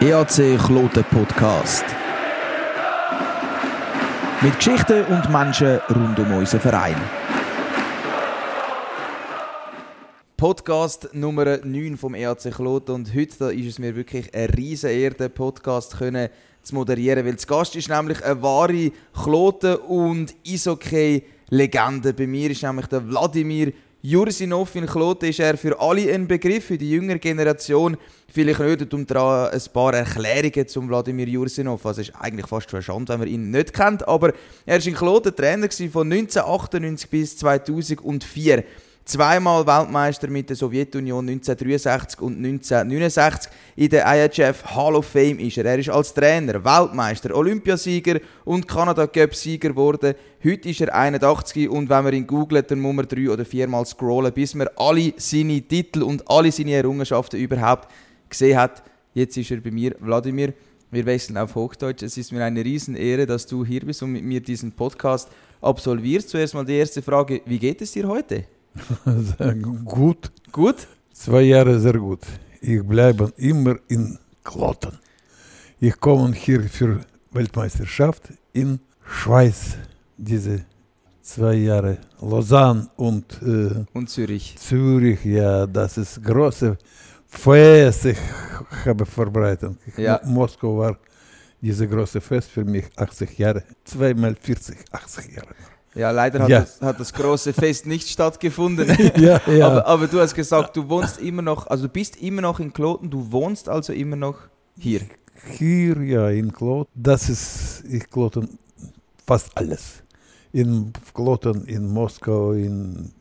EAC Kloten Podcast. Mit Geschichten und Menschen rund um unseren Verein. Podcast Nummer 9 vom EAC Kloten und heute da ist es mir wirklich eine riesige Ehre, den Podcast können zu moderieren, weil das Gast ist nämlich eine wahre Kloten- und Eishockey-Legende. Bei mir ist nämlich der Wladimir Jursinov in Kloten ist er für alle ein Begriff, für die jüngere Generation. Vielleicht nicht um dran ein paar Erklärungen zum Wladimir Jursinov. Also ist eigentlich fast schon eine Schande, wenn man ihn nicht kennt. Aber er war in Kloten Trainer von 1998 bis 2004 zweimal Weltmeister mit der Sowjetunion 1963 und 1969. In der IHF Hall of Fame ist er. Er ist als Trainer, Weltmeister, Olympiasieger und Kanada Cup Sieger geworden. Heute ist er 81 und wenn man ihn googelt, dann muss man drei oder viermal scrollen, bis man alle seine Titel und alle seine Errungenschaften überhaupt gesehen hat. Jetzt ist er bei mir, Wladimir. Wir wechseln auf Hochdeutsch. Es ist mir eine Riesenehre, dass du hier bist und mit mir diesen Podcast absolvierst. Zuerst mal die erste Frage: Wie geht es dir heute? Gut. Gut? Zwei Jahre sehr gut. Ich bleibe immer in Kloten. Ich komme hier für Weltmeisterschaft in Schweiz. Diese zwei Jahre. Lausanne und, äh, und Zürich. Zürich, ja, das ist große Fest. Ich habe vorbereitet. Ja. Moskau war diese große Fest für mich 80 Jahre. Zweimal 40, 80 Jahre. Ja, leider hat, Ja. Das, hat das große Fest nicht stattgefunden. ja, ja. aber, aber du hast gesagt, du wohnst immer noch, also du bist immer noch in Kloten, du wohnst also immer noch hier. Hier, ja, in Kloten. Das ist, ich Kloten, fast alles. In Kloten, in Moskau, in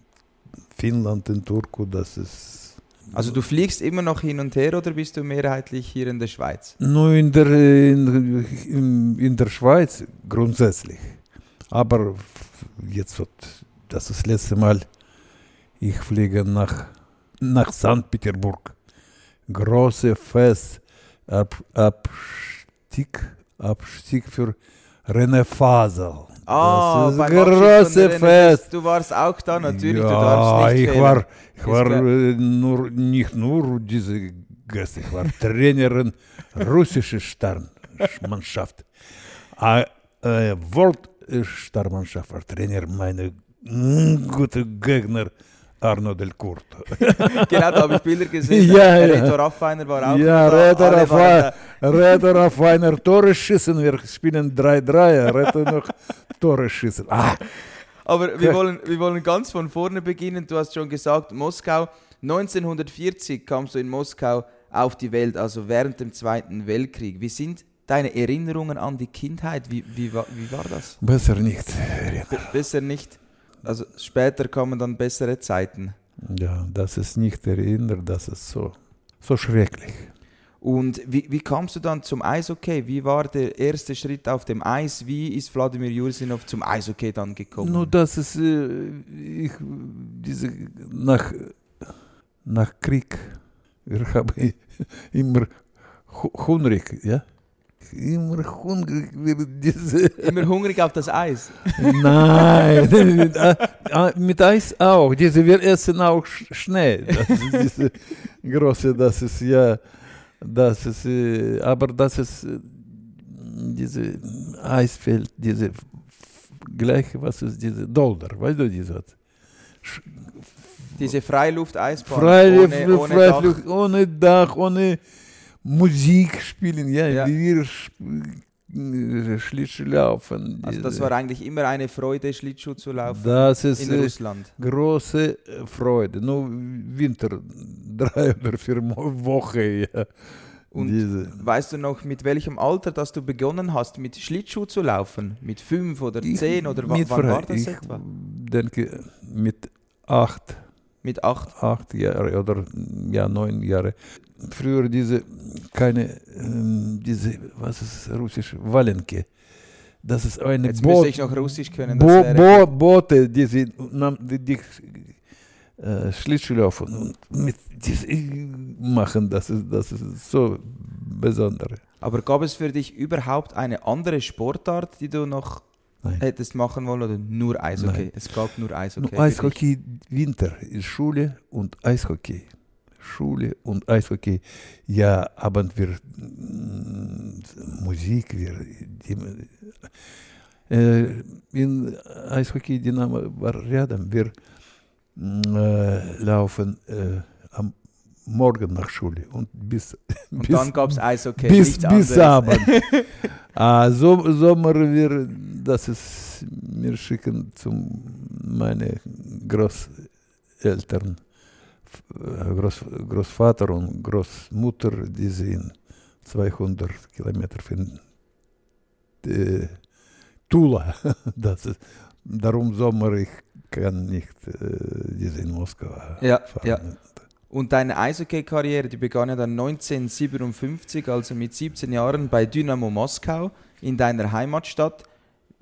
Finnland, in Turku, das ist. Also du fliegst immer noch hin und her oder bist du mehrheitlich hier in der Schweiz? Nur in der, in, in, in der Schweiz grundsätzlich. Aber jetzt wird, das ist das letzte Mal, ich fliege nach, nach St. Petersburg. Große Fest, Ab, Abstieg, Abstieg für René Fasel. Ah, das ist René Fest. Du warst auch da, natürlich, ja, ich fehlen. war, ich war äh, nur, nicht nur diese Gäste, ich war Trainerin russische Starmannschaft. Äh, äh, World-Starmannschaft war Trainer, meine gute Gegner Arno Del Curto. Genau, da habe ich Bilder gesehen. Ja, ja. Reto Raffiner war auch Ja, ein- Räder auf einer Tore schießen, wir spielen 3-3, Räder noch Tore schießen. Ah, Aber wir wollen, wir wollen ganz von vorne beginnen. Du hast schon gesagt, Moskau. 1940 kamst du in Moskau auf die Welt, also während dem Zweiten Weltkrieg. Wie sind deine Erinnerungen an die Kindheit? Wie, wie, war, wie war das? besser nicht. B besser nicht. Also später kamen dann bessere Zeiten. Ja, das ist nicht erinnert, das ist so, so schrecklich. Und wie, wie kamst du dann zum Eishockey? Wie war der erste Schritt auf dem Eis? Wie ist Wladimir Jursinov zum Eishockey dann gekommen? Nur das ist, äh, ich, diese, nach, nach Krieg, wir haben immer hu- hungrig, ja? Immer hungrig, diese, Immer hungrig auf das Eis. nein, mit, äh, äh, mit Eis auch, diese, wir essen auch sch- schnell, das ist diese große, das ist ja, das ist, äh, aber das ist, äh, diese Eisfeld, diese, gleich, was ist diese, Dolder, weißt du, diese, Diese Freiluft-Eisbahn. Freiluft, ohne, ohne Freiluft, ohne Dach, ohne Musik spielen, ja, Ja. wir Schlittschuh laufen. Also das war eigentlich immer eine Freude, Schlittschuh zu laufen das ist in Russland. große äh, Freude. Nur Winter, drei oder vier Wochen, ja. Und diese. weißt du noch, mit welchem Alter, dass du begonnen hast, mit Schlittschuh zu laufen? Mit fünf oder Ich- zehn oder wann war das ich etwa? denke, mit acht, Mit acht. acht Jahre oder ja, neun Jahre. Früher diese, keine, ähm, diese, was ist russisch, Valenke. Das ist eine Jetzt Boot, ich noch Russisch können. Bo Bo Boote, die, sie, die, die äh, Schlittschuh laufen und mit machen, das ist, das ist so besonders. Aber gab es für dich überhaupt eine andere Sportart, die du noch Nein. hättest machen wollen oder nur Eishockey? Nein. Es gab nur Eishockey. Nur. Eishockey Winter in Schule und Eishockey Schule und Eishockey. Ja, aber wir mm, Musik, wir die, äh, in Eishockey Dynamo war rядом. Wir mm, äh, laufen äh, am Morgen nach Schule und bis Und bis, dann gab es Eishockey. bis, nichts bis anderes. Abend. ah, so, Sommer wir, das ist mir schicken zum meine Großeltern, F- äh, Groß, Großvater und Großmutter, die sind 200 Kilometer von äh, Tula. Das ist, darum Sommer ich kann nicht äh, diese in Moskau Ja, fahren. ja. Und deine Eishockey-Karriere, die begann ja dann 1957, also mit 17 Jahren bei Dynamo Moskau in deiner Heimatstadt.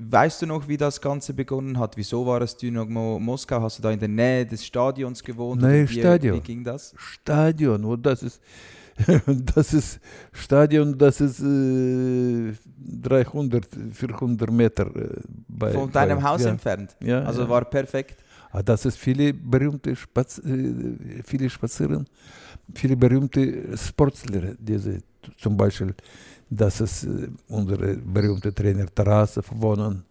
Weißt du noch, wie das Ganze begonnen hat? Wieso war es Dynamo Moskau? Hast du da in der Nähe des Stadions gewohnt? Wie, Stadion. Wie ging das? Stadion, und das ist, das ist Stadion, das ist äh, 300, 400 Meter äh, bei Von deinem bei, Haus ja, entfernt. Ja, Also ja. war perfekt. Ah, das ist viele berühmte Spaz äh, viele Spazieren, viele berühmte Sportler, diese zum Beispiel, das ist äh, unsere berühmte Trainer Tarasov wohnen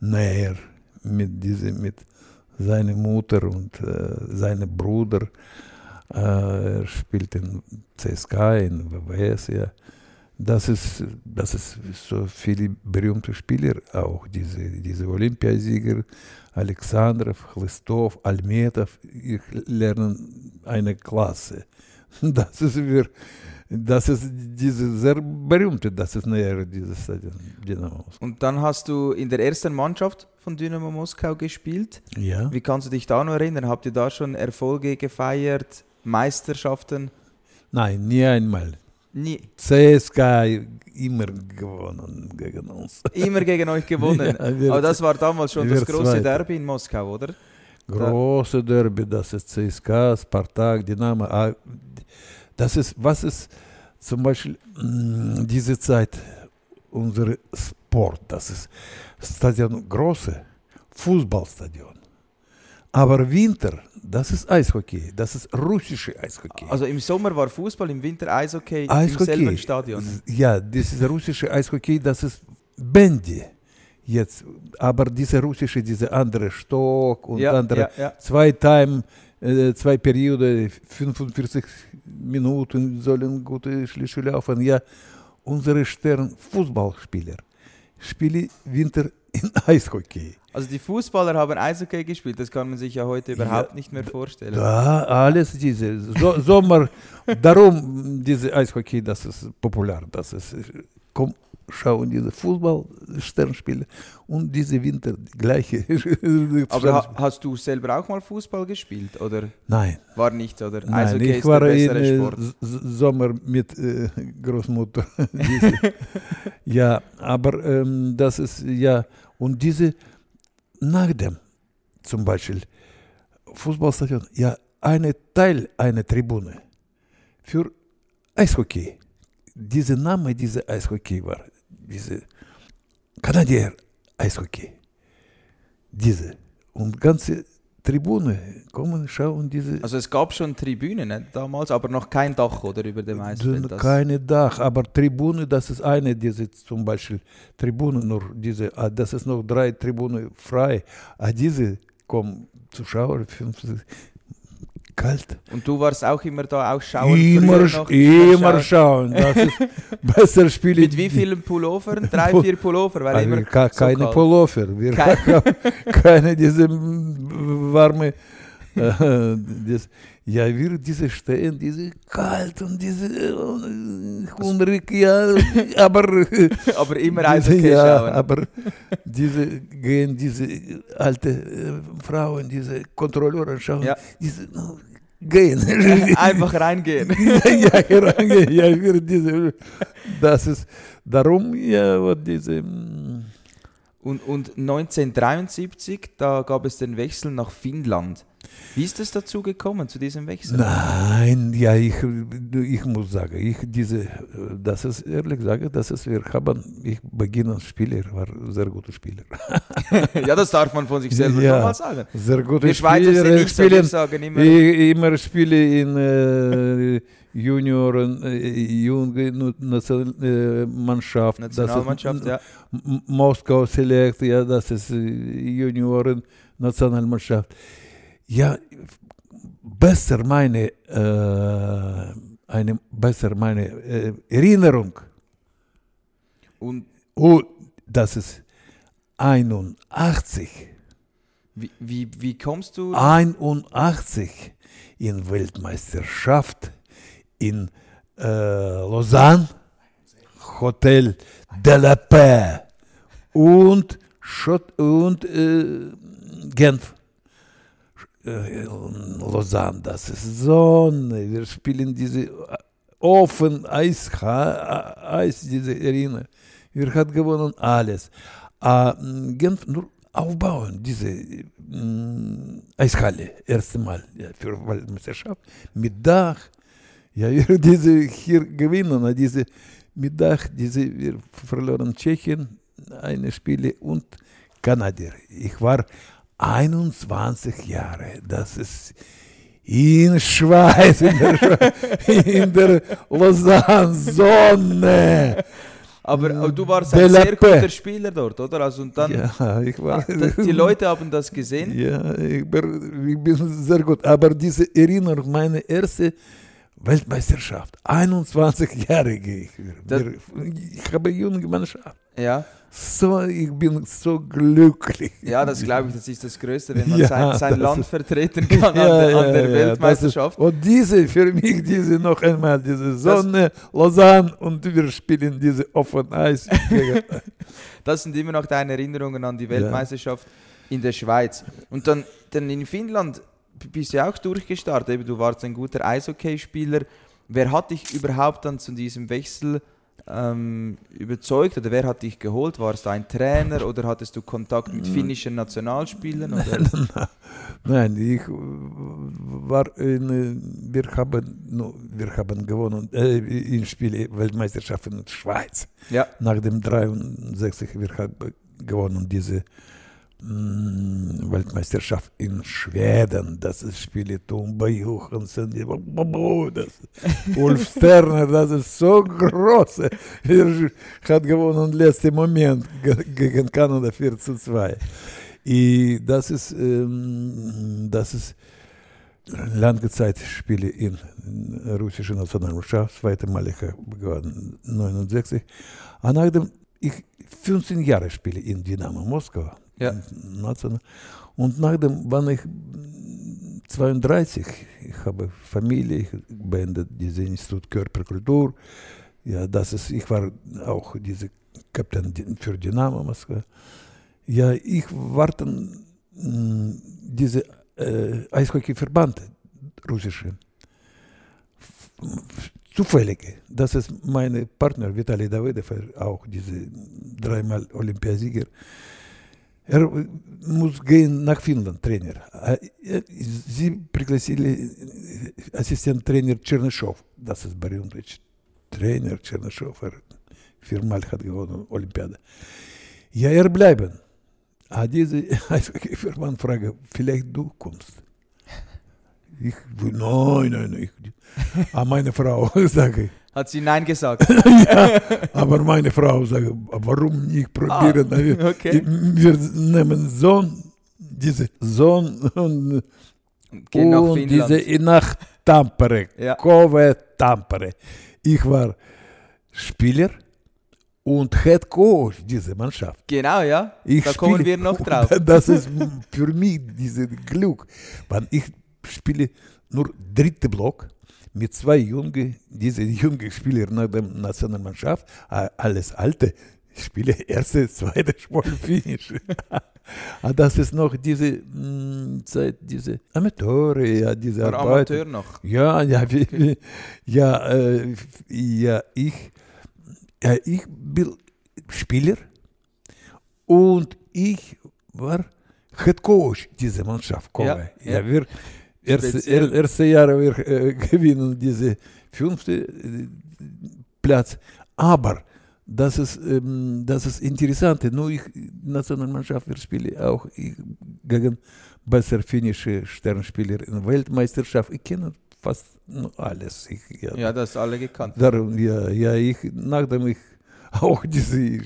näher mit diese mit seiner Mutter und äh, seinem Bruder. Äh, er spielt in CSK, in WWS, ja. Das ist, das ist so viele berühmte Spieler auch, diese, diese Olympiasieger, Alexandrov, Chlistov, Almetov, ich lernen eine Klasse. Das ist wir, das ist diese sehr berühmte, das ist näher dieses Stadion Dynamo. Und dann hast du in der ersten Mannschaft von Dynamo Moskau gespielt. Ja. Wie kannst du dich da noch erinnern? Habt ihr da schon Erfolge gefeiert? Meisterschaften? Nein, nie einmal. Nie, CSK immer gewonnen gegen uns. immer gegen euch gewonnen. Ja, Aber das war damals schon das große Zweite. Derby in Moskau, oder? Große Derby, das ist CSKA, Spartak, Dynamo. Das ist, was ist zum Beispiel mh, diese Zeit, unser Sport, das ist Stadion große, Fußballstadion. Aber Winter, das ist Eishockey, das ist russische Eishockey. Also im Sommer war Fußball, im Winter Eishockey, im Eishockey. selben Stadion. Ja, das ist russische Eishockey, das ist Bandy. Jetzt, aber diese russische, diese andere Stock und Ja, andere ja, ja. zwei Time, zwei Periode, 45 Minuten sollen gute Schlittschuh laufen. Ja, unsere Stern Fußballspieler spielen Winter in Eishockey. Also die Fußballer haben Eishockey gespielt, das kann man sich ja heute überhaupt nicht mehr vorstellen. Da, alles diese so, Sommer, darum diese Eishockey, das ist populär, das ist, komm, schauen diese Fußball-Sternspiele und diese Winter die gleiche. Aber ha hast du selber auch mal Fußball gespielt oder Nein, war nicht oder nein, Eishockey ich ist war bessere äh, Sommer mit äh, Großmutter. ja, aber ähm, das ist ja und diese nach dem zum Beispiel Fußballstadion, ja, eine Teil einer Tribüne für Eishockey. Dieser Name dieser Eishockey war diese Kanadier Eishockey. Diese und ganze Tribüne kommen schauen diese Also es gab schon Tribünen ne, damals, aber noch kein Dach oder über dem Eisfeld. Das- keine Dach, aber Tribüne, das ist eine, diese zum Beispiel Tribüne nur, diese, ah, das ist noch drei Tribüne frei. Ah, diese kommen Zuschauer, 50, kalt. Und du warst auch immer da, auch schauen? Immer, noch, immer schauen. schauen. Das ist besser spielen. Mit wie vielen Pullovern? Drei, vier Pullover, weil Ah, immer ka- so keine kalt. Pullover. Wir Kein- haben keine diese warme. äh, das, ja, wir diese stehen, diese kalt und diese äh, hungrig, ja, aber Aber immer Eishockey ja, schauen. aber diese gehen diese alte äh, Frauen, diese Kontrolleure schauen, Ja. diese no, gehen. Einfach reingehen. ja, herangehen, ja, wir diese, das ist darum, ja, diese, mm, Und, und 1973, da gab es den Wechsel nach Finnland. Wie ist es dazu gekommen, zu diesem Wechsel? Nein, ja, ich, ich muss sagen, ich diese, das ist ehrlich gesagt, das ist, wir haben, ich beginne als Spieler, war sehr guter Spieler. ja, das darf man von sich selber Ja. mal sagen. Sehr guter Spieler, nicht so, wir spielen, sagen immer, ich, immer spiele in äh, Junioren, äh, junge Nu- Nation- äh, Mannschaft. Das ist- Nationalmannschaft, ja. Moskau Select, ja, das ist äh, Junioren Nationalmannschaft. Ja, besser meine, äh, eine besser meine äh, Erinnerung. Und Oh, das ist 81. wie, wie, wie kommst du? 81 in Weltmeisterschaft in äh, Lausanne, Hotel de la Paix und, Schott und äh, Genf. Äh, Lausanne, das ist Sonne. Wir spielen diese offen Eis, Eis diese Arena. Wir haben gewonnen alles. Äh, Genf nur aufbauen, diese Eishalle, erste Mal ja, für Weltmeisterschaft, mit Dach. Ja, wir diese hier gewinnen, äh, diese mit Dach, diese, wir verloren Tschechien, eine Spiele und Kanadier. Ich war 21 Jahre, das ist in Schweiz, in der, Schweiz, in der Lausanne, Sonne. aber, aber du warst ein sehr guter Spieler dort, oder? Also und dann, Ja, ich war. da- die Leute haben das gesehen. Ja, ich bin, ich bin sehr gut. Aber diese Erinnerung, meine erste Weltmeisterschaft, 21-Jährige. Ich, Das- ich habe junge Mannschaft. Ja, So, ich bin so glücklich. ja das glaube ich, das ist das Größte, wenn man Ja, sein, sein das Land vertreten kann an Ja, der, an der Weltmeisterschaft. Das ist, und diese, für mich, diese noch einmal, diese Sonne, Lausanne und wir spielen diese offen Eis. Das sind immer noch deine Erinnerungen an die Weltmeisterschaft in der Schweiz. Und dann, dann in Finnland bist du ja auch durchgestartet. Du warst ein guter Eishockeyspieler. Wer hat dich überhaupt dann zu diesem Wechsel ähm, überzeugt oder wer hat dich geholt? Warst du ein Trainer oder hattest du Kontakt mit finnischen Nationalspielern? Nein, ich äh, war in, äh, wir haben, no, wir haben gewonnen äh, in Spiele Weltmeisterschaft in der Schweiz. Ja, Nach dem 63 wir haben gewonnen diese Weltmeisterschaft in Schweden. Das ist Spiele Tumba Johansson, das, Ulf Sterner, das ist so groß. Er hat gewonnen letzten Moment ge- gegen Kanada 4 zu 2. И das ist, ähm, das ist lange Zeit spiele in russischer Nationalmannschaft, zweite Mal ich habe gewonnen 69. Und nachdem ich 15 Jahre spiele in Dynamo Moskau. Ja. Und nachdem, wann ich 32, ich habe Familie, ich beendet dieses Institut Körperkultur. Ja, das ist, ich war auch diese Kapitän für Dynamo Moskau. Ja, ich warte mh, diese äh, Eishockeyverband russische zufällige. Das ist mein Partner Vitali Davidev, auch diese dreimal Olympiasieger. Er, Музгейн Нахфинланд, тренер. А, э, зи пригласили э, ассистент-тренер Чернышов. Да, с Барионович. Тренер Чернышов. Er, Фирмаль Хадгавон, Олимпиада. Я er bleiben. Ну, ну, ну, а diese, ich Firman frage, vielleicht du kommst. Ich, ной nein, nein. А meine фрау sage hat sie Nein gesagt. ja, aber meine Frau sagt, warum nicht probieren? Ah, okay. Wir nehmen Sohn, diese Sohn und, Geh nach und diese nach Tampere, Ja. Kove Tampere. Ich war Spieler und Head Coach dieser Mannschaft. Genau, ja. Ich da kommen wir noch drauf. Das ist für mich dieses Glück. Weil ich spiele nur dritte Block mit zwei jungen, diese jungen Spieler nach der Nationalmannschaft, alles alte. Spiele erste, zweite Spiel Finish. Ah, das ist noch diese mh, Zeit, diese Amateure, ja, diese War Arbeit. Amateur noch. Ja, ja, wie, ja, äh, ja, ich, ja, ich bin Spieler und ich war, Head Coach dieser Mannschaft. Ja, Ja, ja. wir erste, er, erste Jahre wir äh, gewinnen diese fünfte Platz. Aber das ist, ähm, das ist interessant. Nur ich, Nationalmannschaft, wir spielen auch gegen besser finnische Sternspieler in der Weltmeisterschaft. Ich kenne fast alles. Ich, ja, Ja, das alle gekannt. Darum, ja, ja, ich, nachdem ich auch diese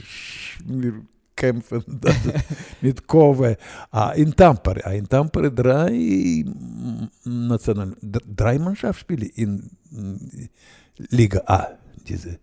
wir kämpfen mit Kove ah, in Tampere, ah, in Tampere drei mm, National, drei Mannschaftsspiele in mm, Liga A, diese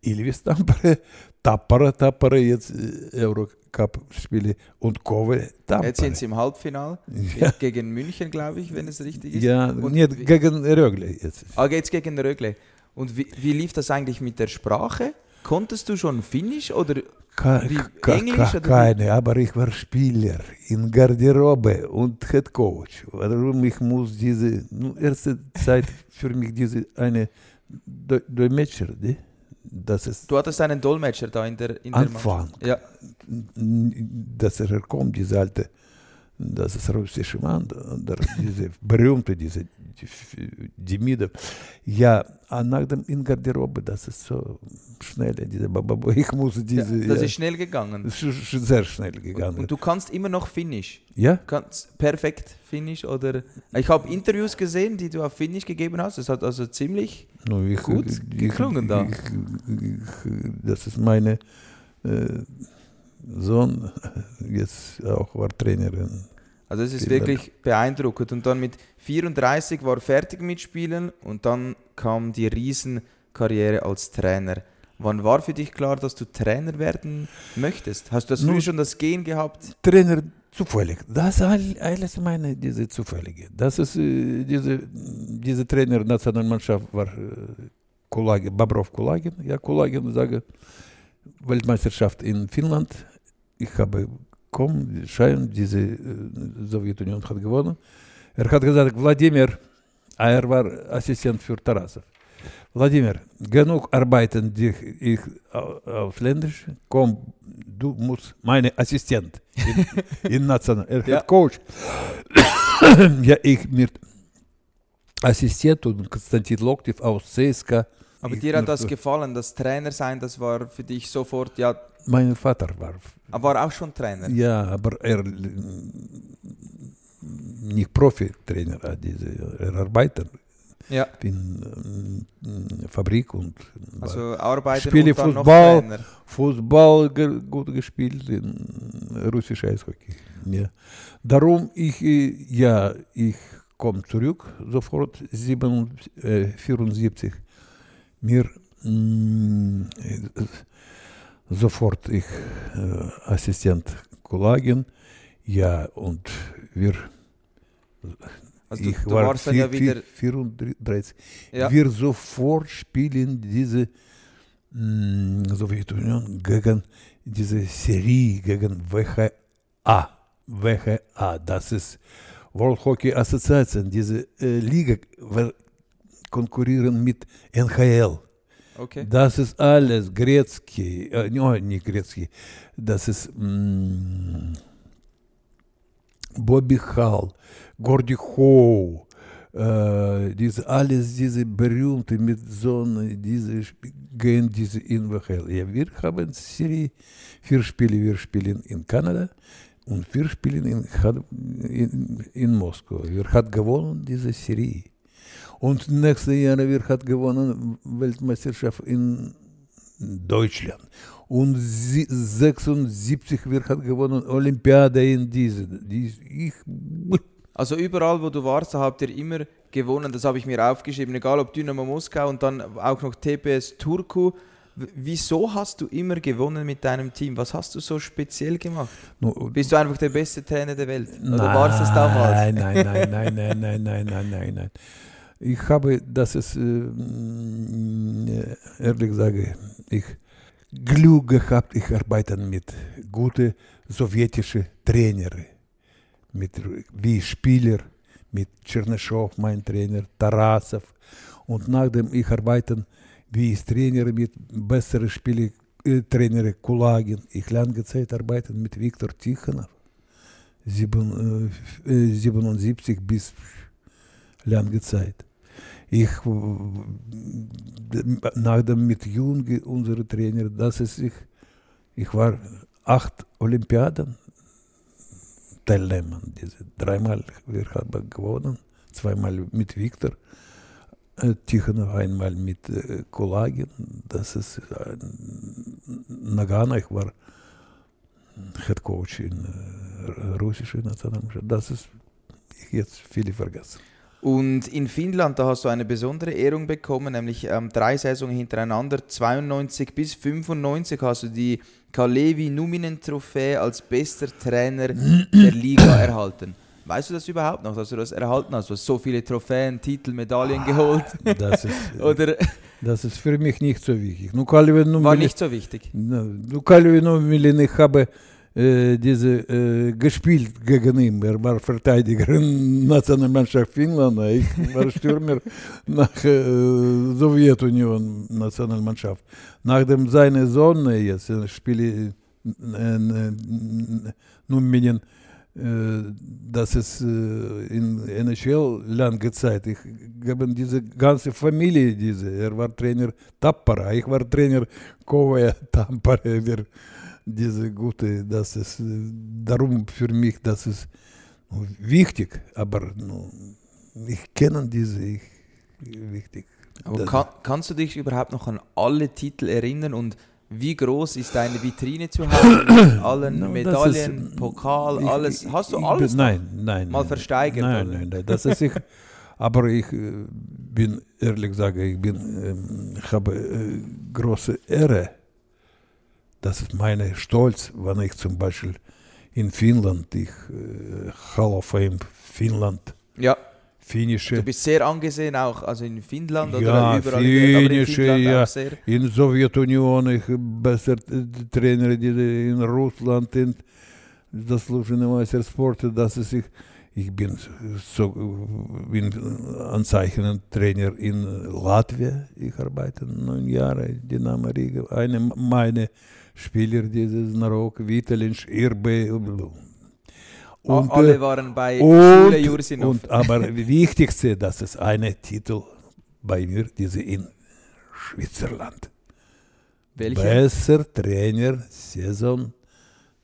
Ilves Tampere, Tappara, Tappara jetzt äh, Eurocup-Spiele und Kove Tampere. Jetzt sind sie im Halbfinale Ja. gegen München, glaube ich, wenn es richtig ist. ja, Und nicht gegen Rögle jetzt. Ah, geht's gegen Rögle. Und wie, wie lief das eigentlich mit der Sprache? Konntest du schon Finnisch oder Ke- Englisch oder wie? keine, aber ich war Spieler in Garderobe und Head Coach. Warum ich muss diese, nu, erste Zeit für mich diese eine Do Dolmetscher, ne? das ist du hattest einen Dolmetscher da in der, in der Anfang, Mannschaft? Ja, dass er kommt, diese alte, das ist russische Mann, der, diese berühmte, diese Demidov. Ja, ah, nach dem in Garderobe, das ist so schnell, diese Bababo, ich muss ja diese, das ja, ist schnell gegangen. das ist sehr schnell Und, gegangen. und du kannst immer noch Finnisch. ja? Kannst perfekt Finnisch oder ich habe Interviews gesehen, die du auf Finnisch gegeben hast. Es hat also ziemlich No, ich, Gut geklungen da. Ich, ich, das ist meine äh, Sohn, jetzt auch war Trainerin. Also es ist Vielen wirklich beeindruckend. Und dann mit 34 war er fertig mit Spielen und dann kam die Riesenkarriere als Trainer. Wann war für dich klar, dass du Trainer werden möchtest? Hast du das Nun- schon das Gen gehabt? Trainer zufällig. Das alles meine, diese zufällige. Das ist äh, diese, diese Trainer Nationalmannschaft war äh, Kulagin, Babrov Kulagin. Ja, Kulagin sage Weltmeisterschaft in Finnland. Ich habe komm, Schein, diese äh, Sowjetunion hat gewonnen. Er hat gesagt, Wladimir, er war Assistent für Tarasov. Wladimir, genug arbeiten dich ich au- ausländisch, komm, du musst meine Assistent in, in National, er Ja. hat Coach. ja, ich mit Assistent und Konstantin Loktiv aus CSKA. Aber Ich dir hat das gefallen, das Trainer sein, das war für dich sofort, ja, Mein Vater war er war auch schon Trainer. Ja, aber er nicht Profi-Trainer, äh, diese, er arbeitet Ja, in äh, Fabrik und also Arbeiter Spiele und Fußball. Fußball ge gut gespielt, in russisch Eishockey. Ja. Darum ich, äh, ja, ich komme zurück, sofort 7, äh, 74. Mir mh, äh, sofort ich äh, Assistent Kulagin, ja, und wir Also du, ich du war warst dann vier- ja wieder, vier- 34. ja, Wir sofort spielen diese mh, Sowjetunion gegen diese Serie, gegen WHA. WHA, das ist World Hockey Association, diese äh, Liga, wir konkurrieren mit NHL. Okay. Das ist alles Gretzky, äh, no, nicht Gretzky, das ist mh, Bobby Hall, Gordy Howe, äh, diese, alles diese berühmte mit so einer- diese gehen diese in WHL. Ja, wir haben Serie, vier Spiele, wir spielen in Kanada und wir spielen in, in, in Moskau. Wir hat gewonnen diese Serie. Und nächste Jahre wir hat gewonnen Weltmeisterschaft in Deutschland. Und sie- 76 wir hat gewonnen Olympiade in diese. Die, ich, Also überall, wo du warst, habt ihr immer gewonnen. Das habe ich mir aufgeschrieben. Egal ob Dynamo Moskau und dann auch noch TPS Turku. Wieso hast du immer gewonnen mit deinem Team? Was hast du so speziell gemacht? no, Bist du einfach der beste Trainer der Welt? Oder warst du es damals? Nein, nein, nein, nein, nein, nein, nein, nein, nein, nein. Ich habe, das ist, äh, äh, ehrlich sage ich, Glück gehabt, ich arbeite mit guten sowjetischen Trainern, mit, wie Spieler, mit Tschernyschow, mein Trainer, Tarasov. Und nachdem ich arbeite wie Trainer mit besseren Spieler, äh, Trainer Kulagin, ich lange Zeit arbeite mit Viktor Tikhonov. sieben, äh, 77 bis lange Zeit. Ich, nach dem mit Junge, unsere Trainer, das ist ich, ich war acht Olympiaden Teilnehmer. Diese dreimal wir haben gewonnen, zweimal mit Viktor Tichonov, einmal mit Kulagin. Das ist Nagano, ich war Head Coach in russischen Nationalmannschaft. Das ist jetzt viele vergessen. Und in Finnland, da hast du eine besondere Ehrung bekommen, nämlich ähm, drei Saisonen hintereinander, 92 bis 95 hast du die Kalevi Numinen Trophäe als bester Trainer der Liga erhalten. Weißt du das überhaupt noch, dass du das erhalten hast? Du hast so viele Trophäen, Titel, Medaillen geholt. Das ist, Oder das ist für mich nicht so wichtig. War nicht so wichtig. Kalvi, nu, Milin, ich habe äh, diese äh, gespielt gegen ihn. Er war Verteidiger in Nationalmannschaft Finnland. Ich war Stürmer nach äh, Sowjetunion Nationalmannschaft. Nachdem seine Sohn jetzt äh, spiele äh, äh, nun äh, das ist äh, in NHL lange Zeit. Ich habe diese ganze Familie, diese. Er war Trainer Tappara, ich war Trainer Kovaja. Wir, diese gute, das ist äh, darum für mich, das ist nu, wichtig, aber ich kenne diese ich, wichtig. Aber kann, kannst du dich überhaupt noch an alle Titel erinnern und wie groß ist deine Vitrine zu Hause mit allen No, Medaillen, ist, Pokal, ich- alles? Hast du alles? Bin, nein, nein. mal nein, versteigert, Nein, nein, nein, das ist ich. Aber ich äh, bin, ehrlich sage, ich bin, ähm, habe äh, große Ehre. Das ist mein Stolz, wenn ich zum Beispiel in Finnland, ich äh, Hall of Fame Finnland. Ja. Finnische. Du bist sehr angesehen auch, also in Finnland oder ja, überall. Finnische, in, ja. In Sowjetunion, ich besser äh, Trainer die in Russland, in das Meistersport, dass es ich ich bin so äh, bin anzeichnend Trainer in Latvia. Ich arbeite neun Jahre Dynamo Riga. Eine meine Spieler, dieses Narok, Vitalinsch, Irbe, und, Alle äh, waren bei und, Schule und aber wichtigste, das ist eine Titel bei mir, diese in Schwitzerland. Welche? Besser Trainer Saison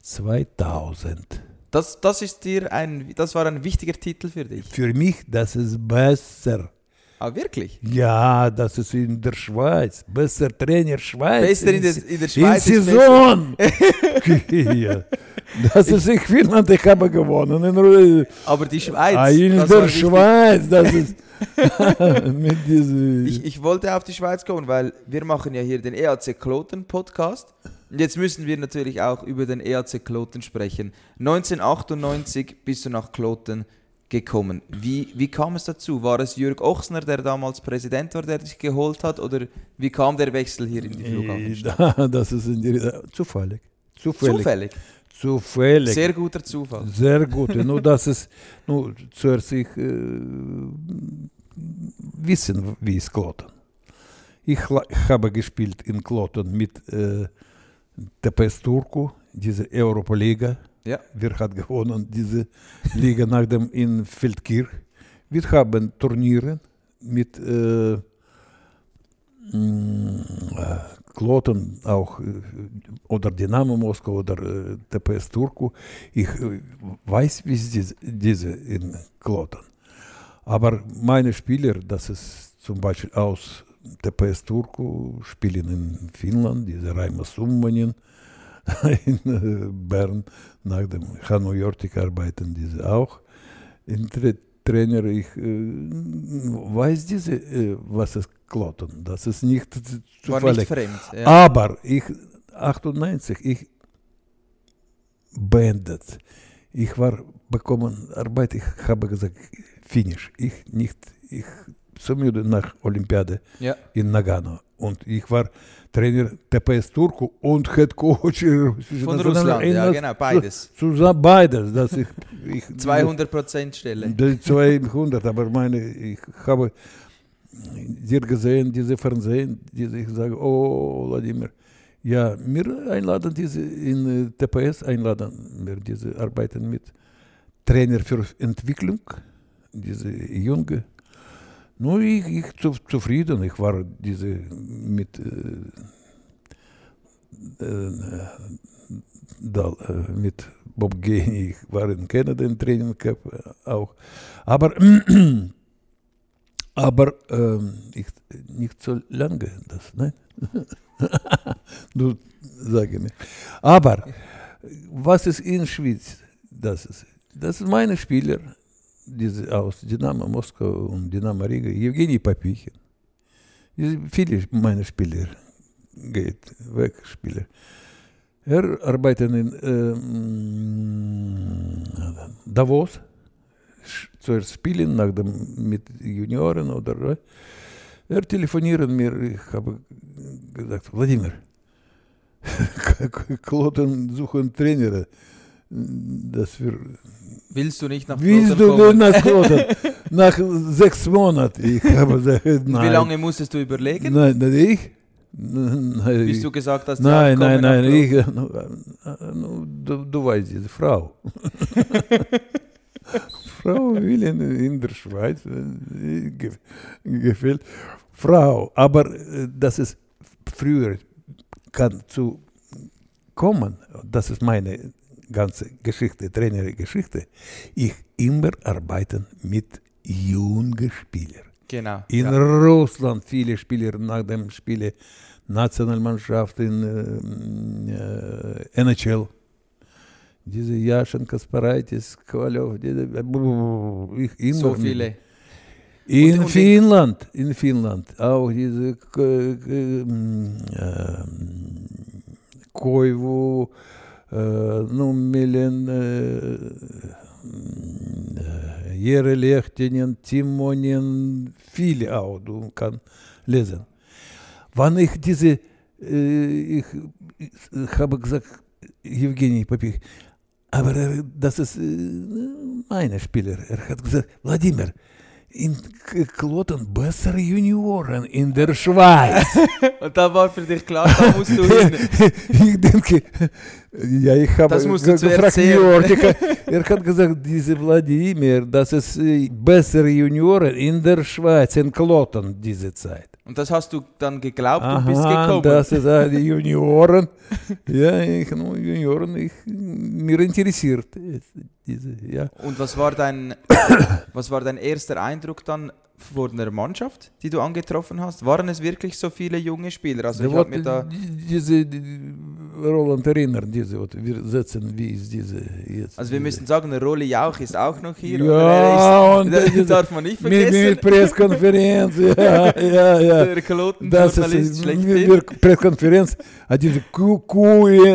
2000. Das, das, ist dir ein, das war ein wichtiger Titel für dich. Für mich, das ist besser. Ah, wirklich? Ja, das ist in der Schweiz. Besser Trainer Schweiz. Bester in der, S- in der in Schweiz. besser. Saison. ja. Das ist in Finnland, ich habe gewonnen. In, Aber die Schweiz. Ah, in der. Schweiz, das ist Ich, ich wollte auf die Schweiz kommen, weil wir machen ja hier den EAC Kloten Podcast. Und jetzt müssen wir natürlich auch über den EAC Kloten sprechen. 1998 bist du nach Kloten gekommen. Wie, wie kam es dazu? War es Jörg Ochsner, der damals Präsident war, der dich geholt hat? Oder wie kam der Wechsel hier in die Flughafenstadt? Ja, das ist die, zufällig. Zufällig. Zufällig. Zufällig. Sehr guter Zufall. Sehr gut. Nur das ist, nur zuerst ich äh, wissen, wie ist Kloten. Ich, habe gespielt in Kloten mit äh, TPS Turku, diese Europa-Liga. Ja. Wir haben gewonnen diese Liga nach dem in Feldkirch. Wir haben Turniere mit äh, mh, äh, Kloten auch äh, oder Dynamo Moskau oder äh, TPS Turku. Ich äh, weiß, wie ist diese, in Kloten. Aber meine Spieler, das ist zum Beispiel aus TPS Turku, spielen in Finnland, diese Raima Summanin, in äh, Bern, nach dem Hanno Jortik arbeiten diese auch. In Tra Trainer, ich äh, weiß diese, äh, was ist Kloten, das ist nicht zufällig. fremd. Ja. Aber ich, 98, ich beendet. Ich war bekommen Arbeit, ich habe gesagt, finish. Ich nicht, ich so müde nach Olympiade ja. in Nagano. Und ich war Trainer TPS Turku und Head Coach Von Russland, ja genau, beides. Zusammen beides. Dass ich, ich, 200% Stelle. die 200, aber meine, ich habe dir gesehen, diese Fernsehen, diese, ich sage, oh, Wladimir, ja, mir einladen diese in äh, TPS einladen, wir diese arbeiten mit Trainer für Entwicklung, diese junge. Nur ich, ich zu, zufrieden, ich war diese mit äh, da, äh, mit Bob Gainey, ich war in Kanada im Training Camp auch. Aber, aber ähm, ich, nicht so lange, das, nein. du sage mir. Aber was ist in Schweiz? Das ist, das ist meine Spieler, aus Dynamo Moskau und Dynamo Riga, Evgeny Papichin. Viele meiner Spieler geht weg, Spieler. Er arbeitet in ähm, Davos, zuerst spielen, nach dem mit Junioren oder er telefoniert mir, ich habe gesagt, Wladimir, Kloten suchen Trainer, dass wir Willst du nicht nach Willst Kloten du kommen? nach Kloten? nach sechs Monaten. Ich habe gesagt, nein. Wie lange musstest du überlegen, Nein, nein, ich? Nein, bis du gesagt hast, Nein, nein, nein, ich, du, du weißt, diese Frau. Frau will in, in der Schweiz, äh, ge, gefällt. Frau, aber äh, das ist früher kann zu kommen, das ist meine ganze Geschichte, Trainergeschichte. Ich immer arbeiten mit jungen Spielern. Genau. In ja. Russland viele Spieler nach dem Spiele Nationalmannschaft in ähm, äh, NHL. Diese Jaschen, Kasparaitis, Kovalov, diese, ich immer So viele. In Und- und- Finnland, in Finnland, auch diese K- ähm, ähm, Koivu, äh, Jere Lechtinen, Timonin, viele auch, du kannst lesen. Wann ich diese, ich, ich habe gesagt, Evgeny Popik, aber das ist meine Spieler. Er hat gesagt, Wladimir, in Kloten bessere Junioren in der Schweiz. Und da war für dich klar, da musst du hin. ich denke, ja, ich habe Das musst du gefragt, sehen. Georg, er hat gesagt, diese Wladimir, das ist äh, bessere Junioren in der Schweiz, in Kloten diese Zeit. Und das hast du dann geglaubt Aha, und bist gekommen. Das ist äh, die Junioren. ja, ich Junioren, ich, mir interessiert. Diese, ja. Und was war, dein, was war dein erster Eindruck dann vor der Mannschaft, die du angetroffen hast? Waren es wirklich so viele junge Spieler? Also ich habe mir da diese, die, Roland erinnern, diese, wir setzen, wie ist diese jetzt. Also wir müssen sagen, Roli Jauch ist auch noch hier. Ja, und, ist, und das darf man nicht vergessen. Mit, mit Pressekonferenz, ja, ja, ja. Der Kloten-Journalist. Mit Pressekonferenz, diese Kuh,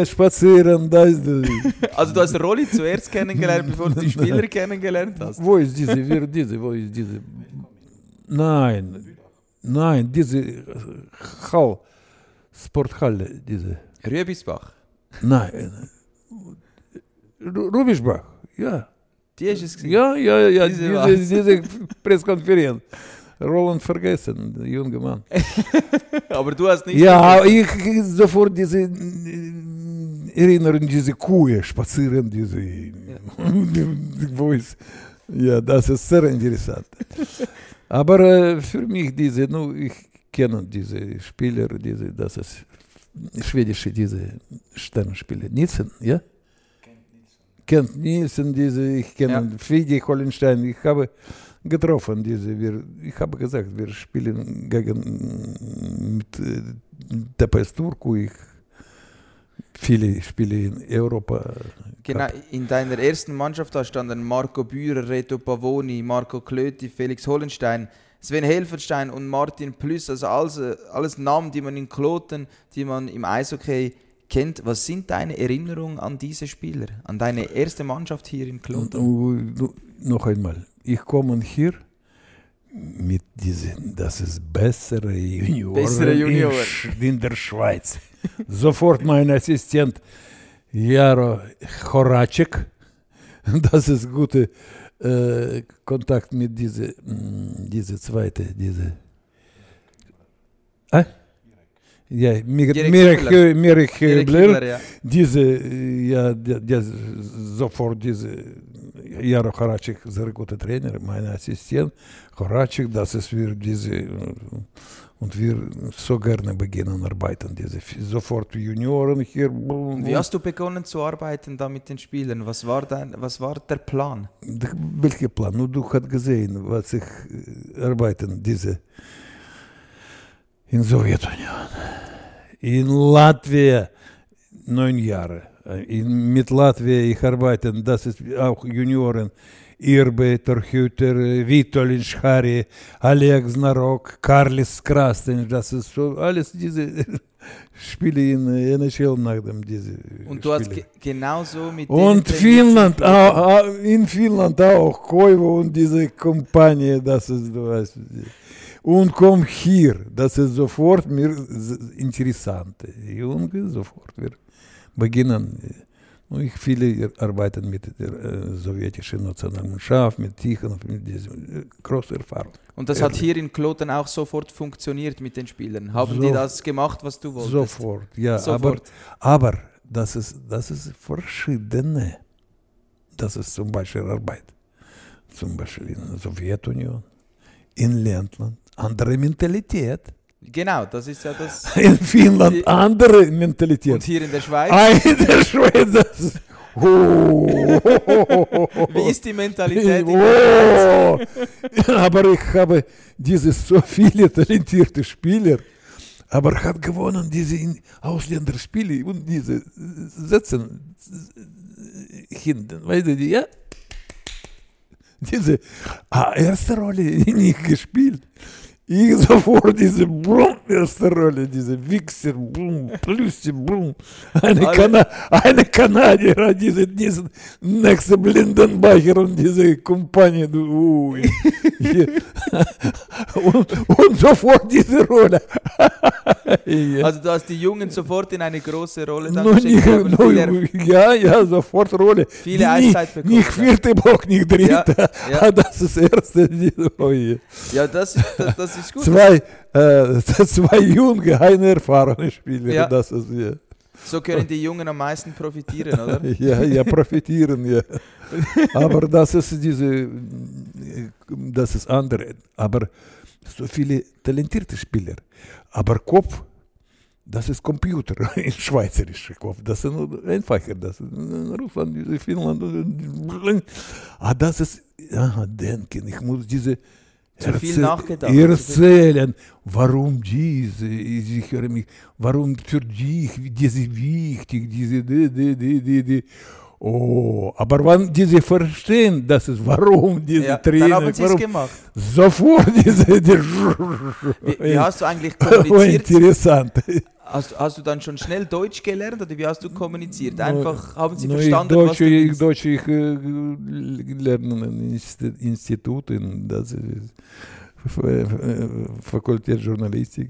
spazieren, da ist Also du hast Roli zuerst kennengelernt, bevor du die Spieler kennengelernt hast. Wo ist diese, wer diese, wo ist diese? Nein, nein, diese Hall, Sporthalle, diese. Rübisbach. nein, Ru- Rubischbach, ja. Die ist es gewesen. Ja, ja, ja, Diese diese, diese, Presskonferenz. Roland vergessen, der junge Mann. Aber du hast nicht. Ja, ich ich sofort diese äh, Erinnerung, diese Kuh spazieren, diese, wo ist, ja, das ist sehr interessant. Aber äh, für mich diese, nu, ich kenne diese Spieler, diese, das ist schwedische, diese Sternspieler. Nielsen, ja? Kennt Nielsen, diese, ich kenne Ja. Friedi Hollenstein, ich habe getroffen, diese, wir, ich habe gesagt, wir spielen gegen mit äh, TPS Turku, ich viele Spiele in Europa. Genau, in deiner ersten Mannschaft da standen Marco Bührer, Reto Pavoni, Marco Klöti, Felix Hollenstein, Sven Helferstein und Martin Plüss. Also alles, alles Namen, die man in Kloten, die man im Eishockey kennt. Was sind deine Erinnerungen an diese Spieler? An deine erste Mannschaft hier in Kloten? und, noch einmal, ich komme hier mit diesen, das ist bessere Junioren, Bessere Junioren. In der Schweiz. Sofort mein Assistent Jaro Horacek, das ist gute äh, Kontakt mit diese, mh, diese zweite, diese. Ah? Ja, Mir- Mirek Mirek Mirek ja. diese, ja, der, der sofort diese, Jaro Horacek, sehr guter Trainer, mein Assistent. Horacek, das ist wir diese, und wir so gerne beginnen arbeiten, diese, sofort Junioren hier. Wie hast du begonnen zu arbeiten da mit den Spielern? Was war, dein, was war der Plan? Welcher Plan? Nu, du hast gesehen, was ich arbeiten, diese, in Sowjetunion, in Latvia, neun Jahre. In, mit Latvia ich arbeite, das ist auch Junioren, Irbe, Torhüter, Vitolin Schari, Oleg Znarok, Karlis Krasten, das ist so alles diese Spiele in NHL nach dem diese Und du hast ge genauso mit Und Finnland, auch, in Finnland auch, Koivo und diese Kompanie, das ist, du weißt, und komm hier, das ist sofort mir interessant. Junge, sofort wir beginnen. Ich viele arbeiten mit der äh, sowjetischen Nationalmannschaft, mit Tichon, mit diesem große Erfahrung. Und das hat hier in Kloten auch sofort funktioniert mit den Spielern. Haben so, die das gemacht, was du wolltest? Sofort, ja. Sofort. Aber, aber das, ist, das ist verschiedene. Das ist zum Beispiel Arbeit. Zum Beispiel in der Sowjetunion, in Ländern, andere Mentalität. Genau, das ist ja das. In Finnland andere Mentalität. Und hier in der Schweiz? Ah, in der Schweiz. Das, oh. Wie ist die Mentalität? Oh. Aber ich habe diese so viele talentierte Spieler, aber hat gewonnen diese Ausländerspiele und diese setzen hinten, weißt du, ja? Diese ah, erste Rolle nicht gespielt. Blum, erste Rolle, diese Wichser, Blum, Plüsse, Blum. Eine, Kana eine Kanadier, diese, diesen nächste Blindenbacher und diese Kompanie. Uh, und, und, sofort diese Rolle. ja. Also du hast die Jungen sofort in eine große Rolle dann no, nicht, no, Ja, ja, sofort Rolle. Viele Eiszeit bekommen. Nicht vierte Bock, nicht dritte. Ja, ja. Das ist erste. Oh, yeah. Ja, das, das, das ist gut. Zwei, äh, zwei junge, keine erfahrene Spieler. Ja. Das ist, ja. So können die Jungen am meisten profitieren, oder? ja, ja, profitieren, ja. Aber das ist diese, das ist andere. Aber so viele talentierte Spieler. Aber Kopf, das ist Computer, ein schweizerischer Kopf. Das ist einfacher. Das ist in Russland, Finnland. Ah, das ist, ja, denken. Ich muss diese zu viel nachgedacht. Erzählen, warum diese, ich höre mich, warum für dich, diese wichtig, diese, die, die, die, die, die. Oh, aber wenn diese verstehen, das ist warum diese ja, Trainer, dann haben sie es gemacht. Sofort diese, die wie, wie hast du eigentlich kommuniziert? Oh, interessant. Hast, hast du dann schon schnell Deutsch gelernt oder wie hast du kommuniziert? Einfach haben sie no, verstanden, Deutsch, was du ich, Deutsch, ich äh, lerne in Instituten, das ist Fakultät Journalistik.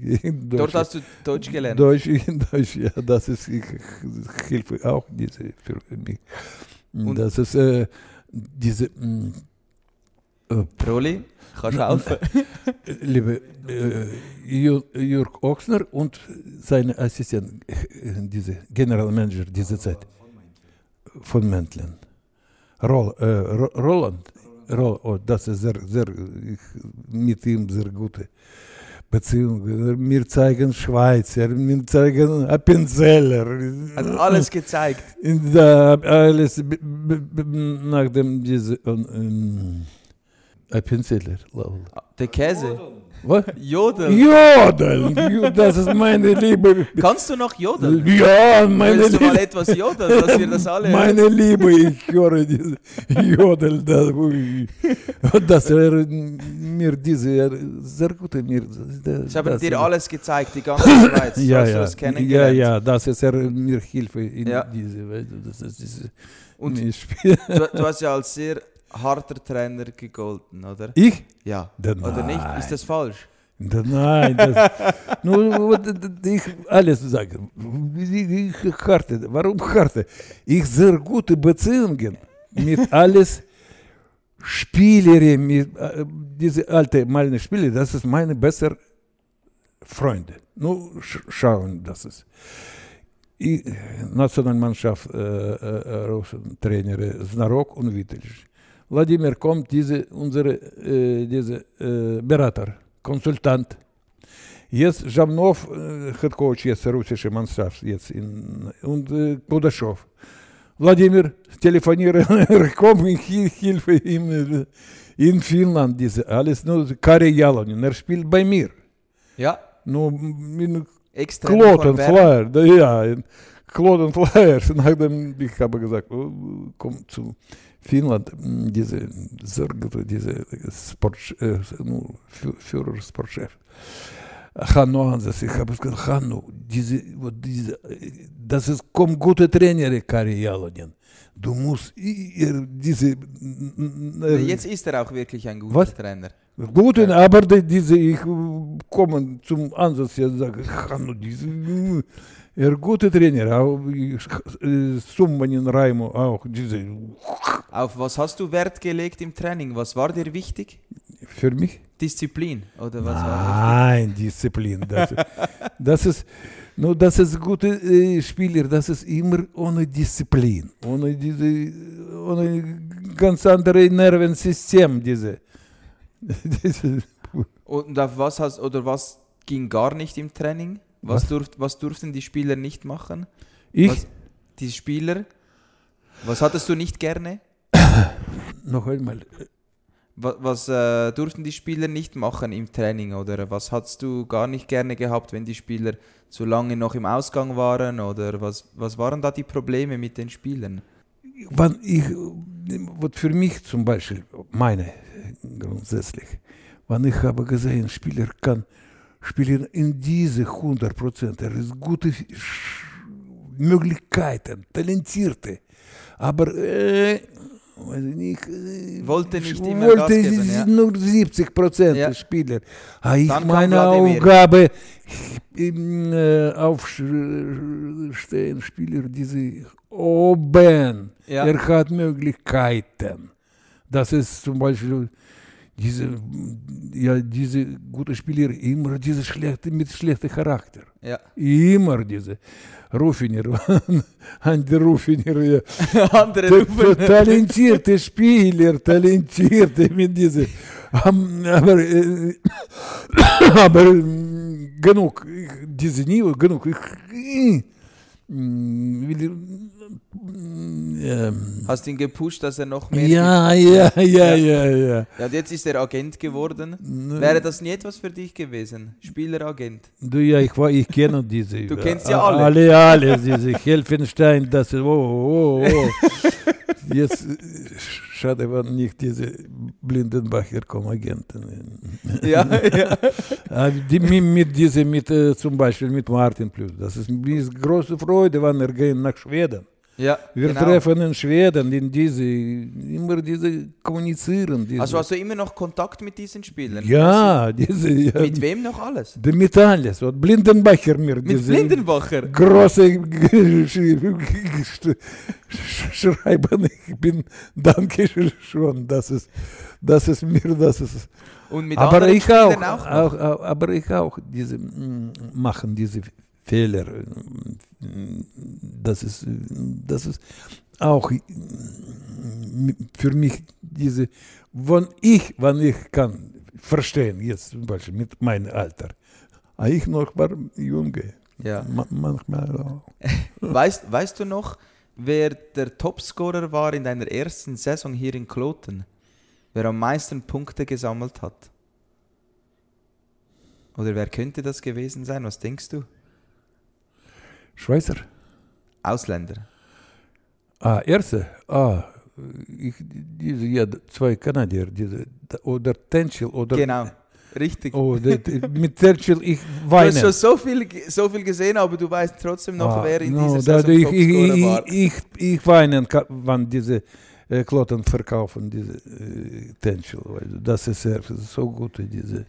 Dort hast du Deutsch gelernt? Deutsch, Deutsch ja, das ist, ich, hilfe auch diese für mich. Und das ist äh, diese... Äh, Roli? Kannst helfen? Liebe äh, Jörg Ochsner und seine Assistent, äh, diese General Manager dieser Zeit von Mäntlin. Roll, äh, Roland, Roll, oh, das ist sehr, sehr, mit ihm sehr gute Beziehung. Wir zeigen Schweizer, wir zeigen Appenzeller. Hat alles gezeigt. Da, alles nach dem diese, um, Appenzeller. Der Käse. Was? Jodel. Jodel, das ist meine Liebe. Kannst du noch Jodel? Ja, meine Willst Liebe. du mal etwas Jodeln, dass wir das alle Meine Liebe, ich höre diese Jodel. Das, das wäre mir diese sehr gute mir. Das, Ich habe dir alles gezeigt, die ganze Schweiz. ja, ja. das ja, ja, das ist er mir Hilfe in Ja. diese, das ist diese Und du, du hast ja als sehr harter Trainer gegolten, oder? ich? Ja. Nein. Oder nicht? Ist das falsch? Nein, das, nur, ich alles sagen. Ich, harte, warum harte? Ich sehr gute Beziehungen mit alles Spieler, mit äh, diese alte meine Spieler, das ist meine bessere Freunde. Nur sch schauen, das ist. Äh, äh, Russen, Trainer Znarok und Vitalic. Wladimir kommt, diese, unsere äh, diese, äh, Berater, Konsultant. Jetzt Jamnov, äh, Head Coach, jetzt russische Mannschaft, jetzt in, und äh, Kudaschow. Wladimir, telefoniere, komm, ich helfe ihm äh, in Finnland, diese alles, nur Kari Jalonin, er spielt bei mir. Ja, Nur in extrem. Kloten Flyer, da, ja, in Kloten Flyers. Nachdem ich habe gesagt, oh, komm zu Finnland, m, diese Sorge, diese Sport, äh, ну, Fü- Führer, Sportchef. Hanno Ansas, ich habe gesagt, Hanno, diese, вот diese, äh, das ist, kommt gute Trainer, Kari Jalonin. Du musst ihr diese, n- n- Jetzt ist er auch wirklich ein guter Was? Trainer. Guten, aber die, diese, ich äh, komme zum Ansatz, jetzt sage, Hanno, diese, er gute Trainer, auch Summanin Raimo, auch diese, Auf was hast du Wert gelegt im Training? Was war dir wichtig? für mich? Disziplin oder was war Nein, Disziplin, das, das ist, nur das ist gute äh, Spieler, das ist immer ohne Disziplin, ohne diese, ohne ganz andere Nervensystem, diese, diese Und auf was hast oder was ging gar nicht im Training? Was, was? Durf, was durften die Spieler nicht machen? Ich? Was, die Spieler? Was hattest du nicht gerne? Noch einmal. Was, was äh, durften die Spieler nicht machen im Training oder was hast du gar nicht gerne gehabt, wenn die Spieler zu lange noch im Ausgang waren oder was, was waren da die Probleme mit den Spielern? Wann ich, für mich zum Beispiel, meine grundsätzlich, wann ich habe gesehen, Spieler kann spielen in diese 100 Prozent, er ist gute Möglichkeiten, talentierte, aber äh, nicht, äh, Wollte nicht immer wollte Gas geben, ja. nur 70 Prozent Ja. Spieler. Ah, ich Dann meine. Aufgabe, äh, aufstehen Spieler, diese oben. Ja. Er hat Möglichkeiten. Das ist zum Beispiel diese, ja, diese gute Spieler, immer diese schlechte, mit schlechtem Charakter. Ja. Immer diese. Rufiner, Andi Rufiner, ja. Andere ta- talentierte Spieler, talentierte mit diese. Aber, äh, aber äh, genug, diese nie, genug. Ich, äh, will, äh, ähm, Hast ihn gepusht, dass er noch mehr. ja, ja, ja, ja, ja. Ja, und jetzt ist er Agent geworden. Wäre das nie etwas für dich gewesen? Spieleragent. Du, ja, ich, war, ich kenne diese. Du kennst ja alle. Alle, alle, diese Helfenstein, das ist, oh, oh, oh. Jetzt, schade, waren nicht diese Blindenbacher Agenten. Ja, ja. Ah, Die, mit, diese, mit, äh, zum Beispiel mit Martin Plus. Das ist mir ist große Freude, wenn wir gehen nach Schweden. Ja Wir genau. treffen in Schweden, in diese, immer diese kommunizieren. Diese. Also hast du immer noch Kontakt mit diesen Spielern? ja, diese, ja, Mit wem noch alles? die mit alles. Und Blindenbacher mir Mit Blindenbacher. große Schreiben. Ich bin, danke schon, das ist, das ist mir, das ist. Und mit aber anderen ich auch, Spielern auch, noch? auch, auch, aber ich auch diese mm, machen diese Fehler. Das ist, das ist auch für mich diese, wenn ich, wenn ich kann verstehen jetzt zum Beispiel mit meinem Alter, ah, ich noch war junge, Ja. ma- manchmal auch. Weißt, weißt du noch, wer der Topscorer war in deiner ersten Saison hier in Kloten? Wer am meisten Punkte gesammelt hat? Oder wer könnte das gewesen sein? Was denkst du? Schweizer. Ausländer. Ah, erste, ah, ich, diese, ja, zwei Kanadier, diese, oder Tenchil, oder, Genau. Richtig. oh, die, mit Tenchil, ich Du hast schon weine. so viel, so viel gesehen, aber du weißt trotzdem noch, Ah, wer in no, dieser Saison ich, ich, war. ich, ich weine, wann diese äh, Kloten verkaufen, diese äh, Tenchil, das ist sehr, so gut, diese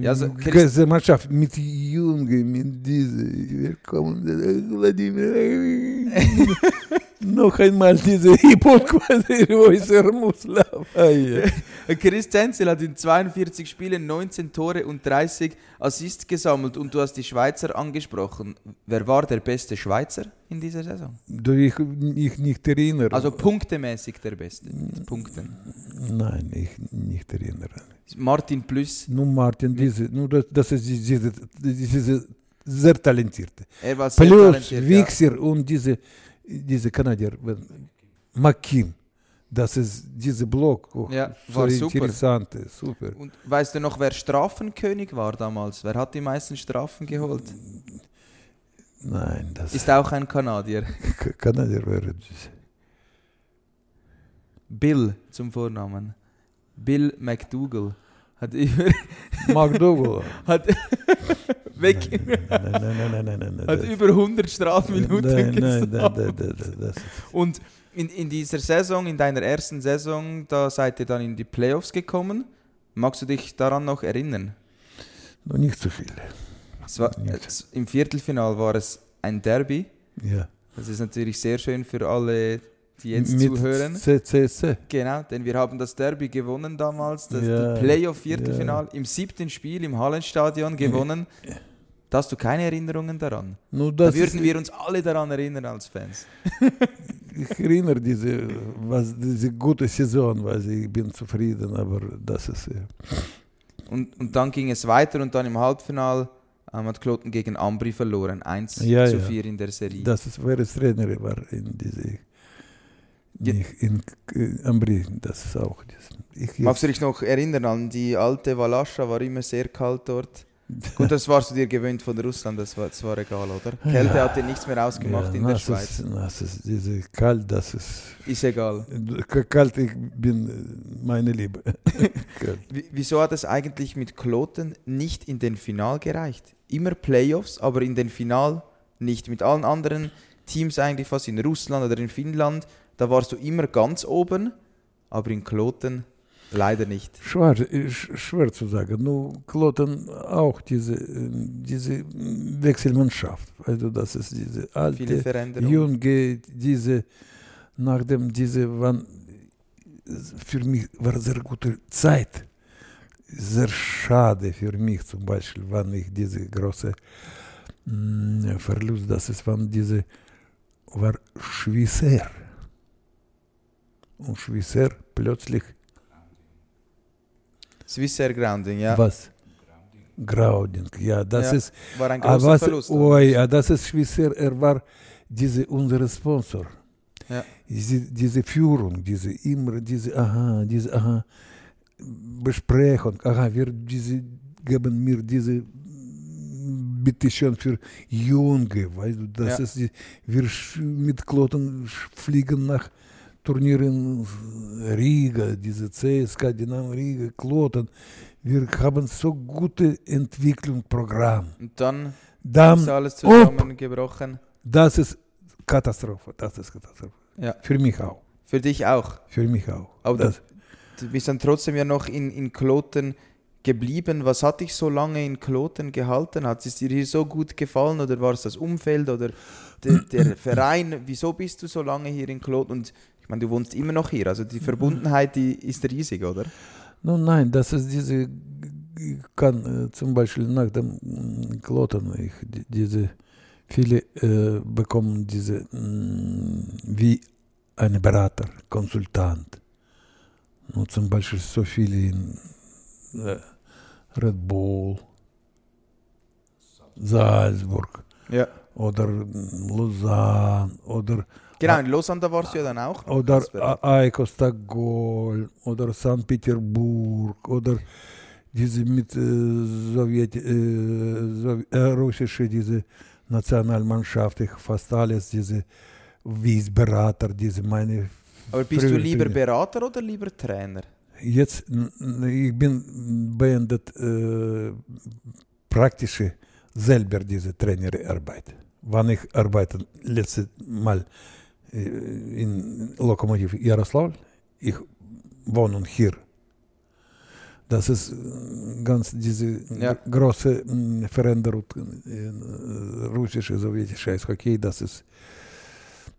Ja, so ganze Mannschaft mit Jungen, mit diese, wir kommen, äh, Wladimir, noch einmal diese Hypoquadrivoiser Muslava. Chris Zenzel hat in 42 Spielen 19 Tore und 30 Assists gesammelt und du hast die Schweizer angesprochen. Wer war der beste Schweizer in dieser Saison? Du, ich, ich nicht erinnere. Also punktemäßig der beste, Punkten. Nein, ich nicht erinnere. Martin Plus. Nur Martin, diese, nur das, das ist diese, diese sehr talentierte. Er war sehr Plus, talentiert, ja. Wixer und diese, diese Kanadier, McKim. Das ist diese Block. Oh, Ja, so war super. interessant, super. Und weißt du noch, wer Strafenkönig war damals? Wer hat die meisten Strafen geholt? Nein, das Ist auch ein Kanadier. Kanadier wäre das. Bill zum Vornamen. Bill McDougall. Hat über, McDougall. hat, weg, Nein, nein, nein, nein, hat über 100 Strafminuten gesammelt. Und in, in dieser Saison, in deiner ersten Saison, da seid ihr dann in die Playoffs gekommen. Magst du dich daran noch erinnern? noch nicht so viel. War, es, Im Viertelfinal war es ein Derby. Ja. Das ist natürlich sehr schön für alle, die jetzt Mit zuhören. CCC. Genau, denn wir haben das Derby gewonnen damals, das Ja, Playoff-Viertelfinal im siebten Spiel im Hallenstadion gewonnen. Da hast du keine Erinnerungen daran. Nur Da würden wir uns alle daran erinnern als Fans. ich erinnere diese, was, diese gute Saison, weil ich bin zufrieden, aber das ist ja. Und, und dann ging es weiter und dann im Halbfinal ähm, hat Kloten gegen Ambri verloren. 1 Ja, zu ja. 4 in der Serie. Das ist, wer es Trainer war in diese, Ja. nicht in äh, Ambri, das ist auch. Ich Magst du dich noch erinnern an die alte Valascha, war immer sehr kalt dort. Gut, das warst du dir gewöhnt von Russland, das war, das war egal, oder? Kälte hat dir nichts mehr ausgemacht in der Schweiz. Ist, das ist diese kalt, das ist Ist egal. Kalt. Ich bin äh, meine Liebe. Wieso hat es eigentlich mit Kloten nicht in den Final gereicht? Immer Playoffs, aber in den Final nicht. Mit allen anderen Teams eigentlich fast in Russland oder in Finnland, da warst du immer ganz oben, aber in Kloten leider nicht. Schwer, sch- schwer zu sagen. Nur Kloten auch diese, diese Wechselmannschaft. Also das ist diese alte, junge, diese, nachdem diese waren, für mich war sehr gute Zeit. Sehr schade für mich zum Beispiel, wann ich diese große mm, Verlust, das ist, wann diese war Schwisser. Und Schwisser plötzlich Swissair Grounding, ja. was? Grounding, ja, das Ja, ist, War ein ah, großer was, Verlust. oh, ja, das ist Schwisser, er war diese, unser Sponsor. Ja. Diese, diese Führung, diese immer, diese, aha, diese, aha, Besprechung, aha, wir diese, geben mir diese, bitte schön für Junge, weißt du, das Ja. ist, wir mit Kloten fliegen nach Turnieren Riga, diese CSK, Dynamo Riga, Kloten, wir haben so gute Entwicklungsprogramm. Und dann Dann, ist alles zusammengebrochen. das ist Katastrophe, das ist Katastrophe. Ja. Für mich auch, Für dich auch. für mich auch. Aber das, Du bist dann trotzdem ja noch in, in Kloten geblieben. Was hat dich so lange in Kloten gehalten? Hat es dir hier so gut gefallen oder war es das Umfeld oder der, der Verein? Wieso bist du so lange hier in Kloten? Und meine, du wohnst immer noch hier. Also die Verbundenheit, die ist riesig, oder? Nun nein, das ist diese, kann äh, zum Beispiel nach dem mm, Kloten, ich, die- diese, viele äh, bekommen diese mm, wie ein Berater, Konsultant. Nun zum Beispiel so viele in äh, Red Bull, Salzburg Ja. oder mm, Lausanne oder Genau, in Lausanne, da warst du ja dann auch. oder Stockholm oder St. Petersburg oder diese mit äh, Sowjet, äh, Sow äh, russische diese Nationalmannschaft, ich fast alles diese wie Berater, diese meine Aber bist du lieber. Berater oder lieber Trainer? Jetzt, ich bin beendet äh, praktische selber diese Trainerarbeit. Wann ich arbeite, letztes Mal in Lokomotiv Jaroslawl, ich wohne hier. Das ist ganz diese Ja. große Veränderung russische, sowjetische Eishockey, das ist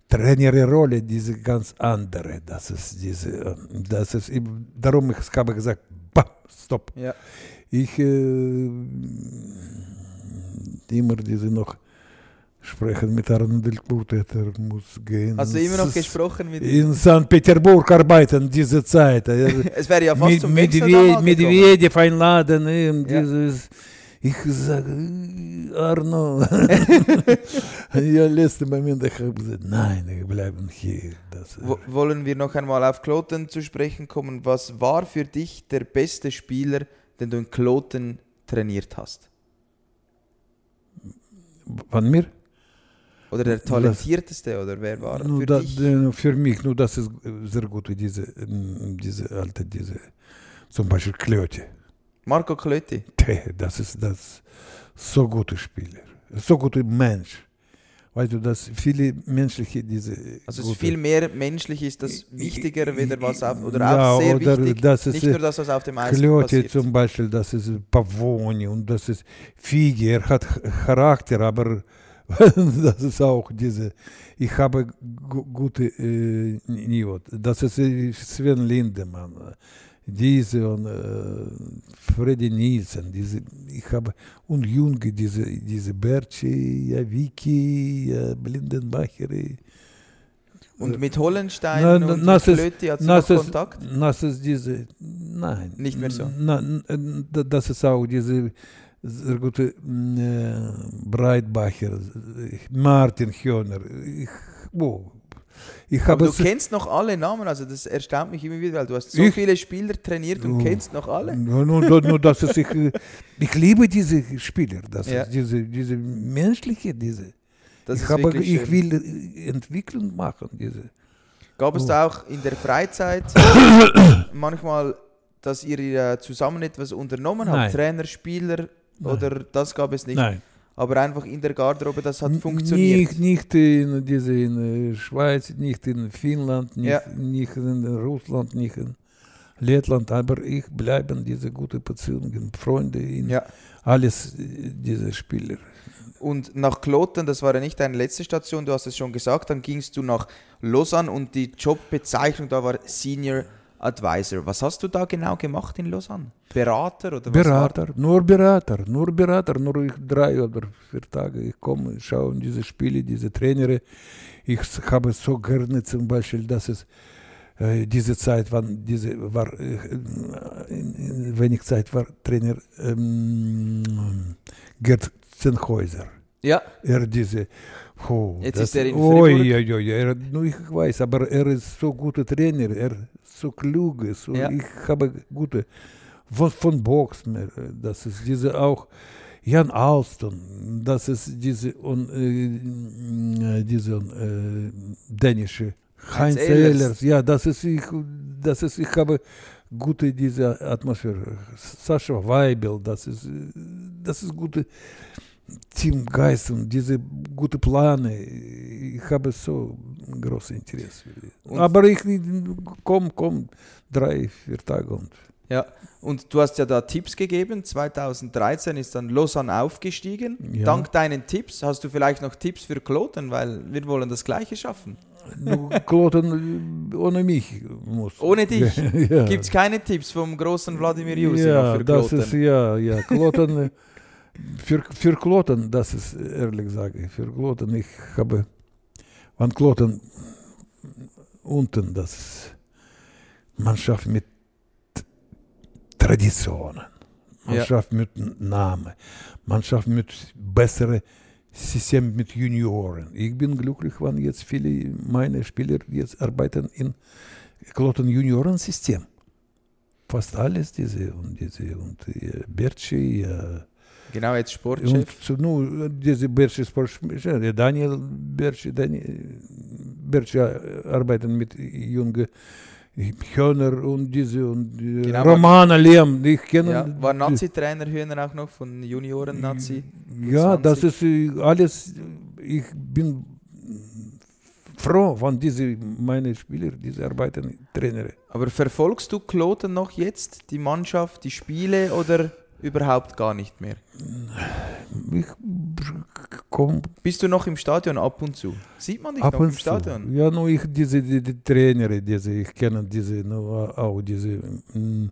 Trainerrolle, diese ganz andere. Das ist diese, das ist, darum ich habe gesagt, bah, stopp. Ja. Ich äh, immer diese noch sprechen mit Arno Del er muss gehen. Hast du immer noch gesprochen mit In St. Petersburg arbeiten diese Zeit. Es wäre ja fast mit zum Medved. Medvedev einladen. ähm, Ja. Dieses, ich sage, Arno. ja, letzten Moment, ich habe gesagt, nein, wir bleiben hier. Wollen wir noch einmal auf Kloten zu sprechen kommen? Was war für dich der beste Spieler, den du in Kloten trainiert hast? Von mir? Oder der talentierteste? Oder wer war Nur für da, dich? äh, für mich, nur das ist äh, sehr gut, diese, ähm, diese alte, diese, zum Beispiel Klöte. Marco Klöti. Tja, Das ist das so gute Spieler, so guter Mensch. Weißt du, dass viele menschliche diese Also es ist gute- viel mehr menschlich ist das wichtiger, weder was auf, oder Ja, auch sehr oder wichtig, das ist, nicht äh, nur das, was auf dem Eis Klöte passiert. zum Beispiel, das ist Pavoni und das ist Figi, er hat Charakter, aber das ist auch diese, ich habe gu gute äh, Niveau. Das ist äh, Sven Lindemann, diese und äh, Freddy Nielsen, diese, ich habe, und Junge, diese, diese Berci, ja, Vicky, ja, Blindenbacher, Und mit Hollenstein Na, und na, mit Klöti hast du das noch Kontakt? Das ist diese, nein. Nicht mehr so. Na, das ist auch diese sehr gute Breitbacher, Martin Höhner. Ich, oh, ich habe du kennst noch alle Namen, also das erstaunt mich immer wieder, weil du hast so Ich- viele Spieler trainiert und Oh. kennst noch alle. Nur, nur, nur, dass es ich, äh, ich liebe diese Spieler, das Ja. diese, diese menschliche, diese. Das ich, habe, ich schön. will äh, Entwicklung machen, diese. Gab es Oh. da auch in der Freizeit manchmal, dass ihr äh, zusammen etwas unternommen habt? Nein. Trainer, Spieler Nein. oder das gab es nicht? Nein. Aber einfach in der Garderobe, das hat funktioniert. Nicht, nicht in, diese, in äh, Schweiz, nicht in Finnland, nicht, Ja. nicht in Russland, nicht in Lettland, aber ich bleiben diese gute Beziehungen, Freunde, in Ja. alles äh, diese Spieler. Und nach Kloten, das war ja nicht deine letzte Station, du hast es schon gesagt, dann gingst du nach Lausanne und die Jobbezeichnung da war Senior Advisor. Was hast du da genau gemacht in Lausanne? Berater oder was war Berater, nur Berater, nur Berater, nur ich drei oder vier Tage. Ich komme, schaue diese Spiele, diese Trainer. Ich habe so gerne zum Beispiel, dass es äh, diese Zeit, wann diese war, äh, in, in wenig Zeit war Trainer ähm, Gerd Zenhäuser. Ja, Er diese, oh, Jetzt das, ist er in Fribourg. oi, oi, er, nur ich weiß, aber er ist so guter Trainer, er so klug, so, Ja. ich habe gute, von, von Box, mehr, das ist diese auch, Jan Alston, das ist diese, und, äh, diese äh, dänische, Heinz Heinz Ehlers. Ehlers, ja, das ist, ich, das ist, ich habe gute diese Atmosphäre. Sascha Weibel, das ist, äh, das ist gute Teamgeist und diese gute Pläne. Ich habe so großes Interesse. Und- Aber ich komm, komm, drei, vier Tage und ja. Und du hast ja da Tipps gegeben. 2013 ist dann Lausanne aufgestiegen. Ja. Dank deinen Tipps hast du vielleicht noch Tipps für Kloten, weil wir wollen das Gleiche schaffen. Kloten ohne mich muss. Ohne dich? ja. Gibt es keine Tipps vom großen Wladimir Jusi ja, für das Kloten? ist ja, ja, Kloten, für, für Kloten, das ist ehrlich sage, für Kloten, ich habe, wenn Kloten unten, das Mannschaft mit Traditionen, Mannschaft mit Namen, Mannschaft mit bessere System mit Junioren. Ich bin glücklich, wenn jetzt viele meiner Spieler jetzt arbeiten in Kloten Juniorensystem fast alles diese und diese und äh, Berci ja, Genau, jetzt und Sportchef. so, nu, diese Berci Sportchef, Daniel Berci, Daniel, Berci äh, arbeiten mit jungen Hörner und diese und äh, Genau, Romana Lehm, ich kenne Ja, war Nazi-Trainer Hühner auch noch von Junioren-Nazi. Ja, das 20. ist äh, alles, ich bin froh, wenn diese meine Spieler, diese arbeiten Trainer. Aber verfolgst du Kloten noch jetzt, die Mannschaft, die Spiele oder überhaupt gar nicht mehr? Ich komm Bist du noch im Stadion ab und zu? Sieht man dich ab noch im und zu. Stadion? Ja, nur ich, diese die, die Trainer, diese, ich kenne diese, nur auch diese, mm,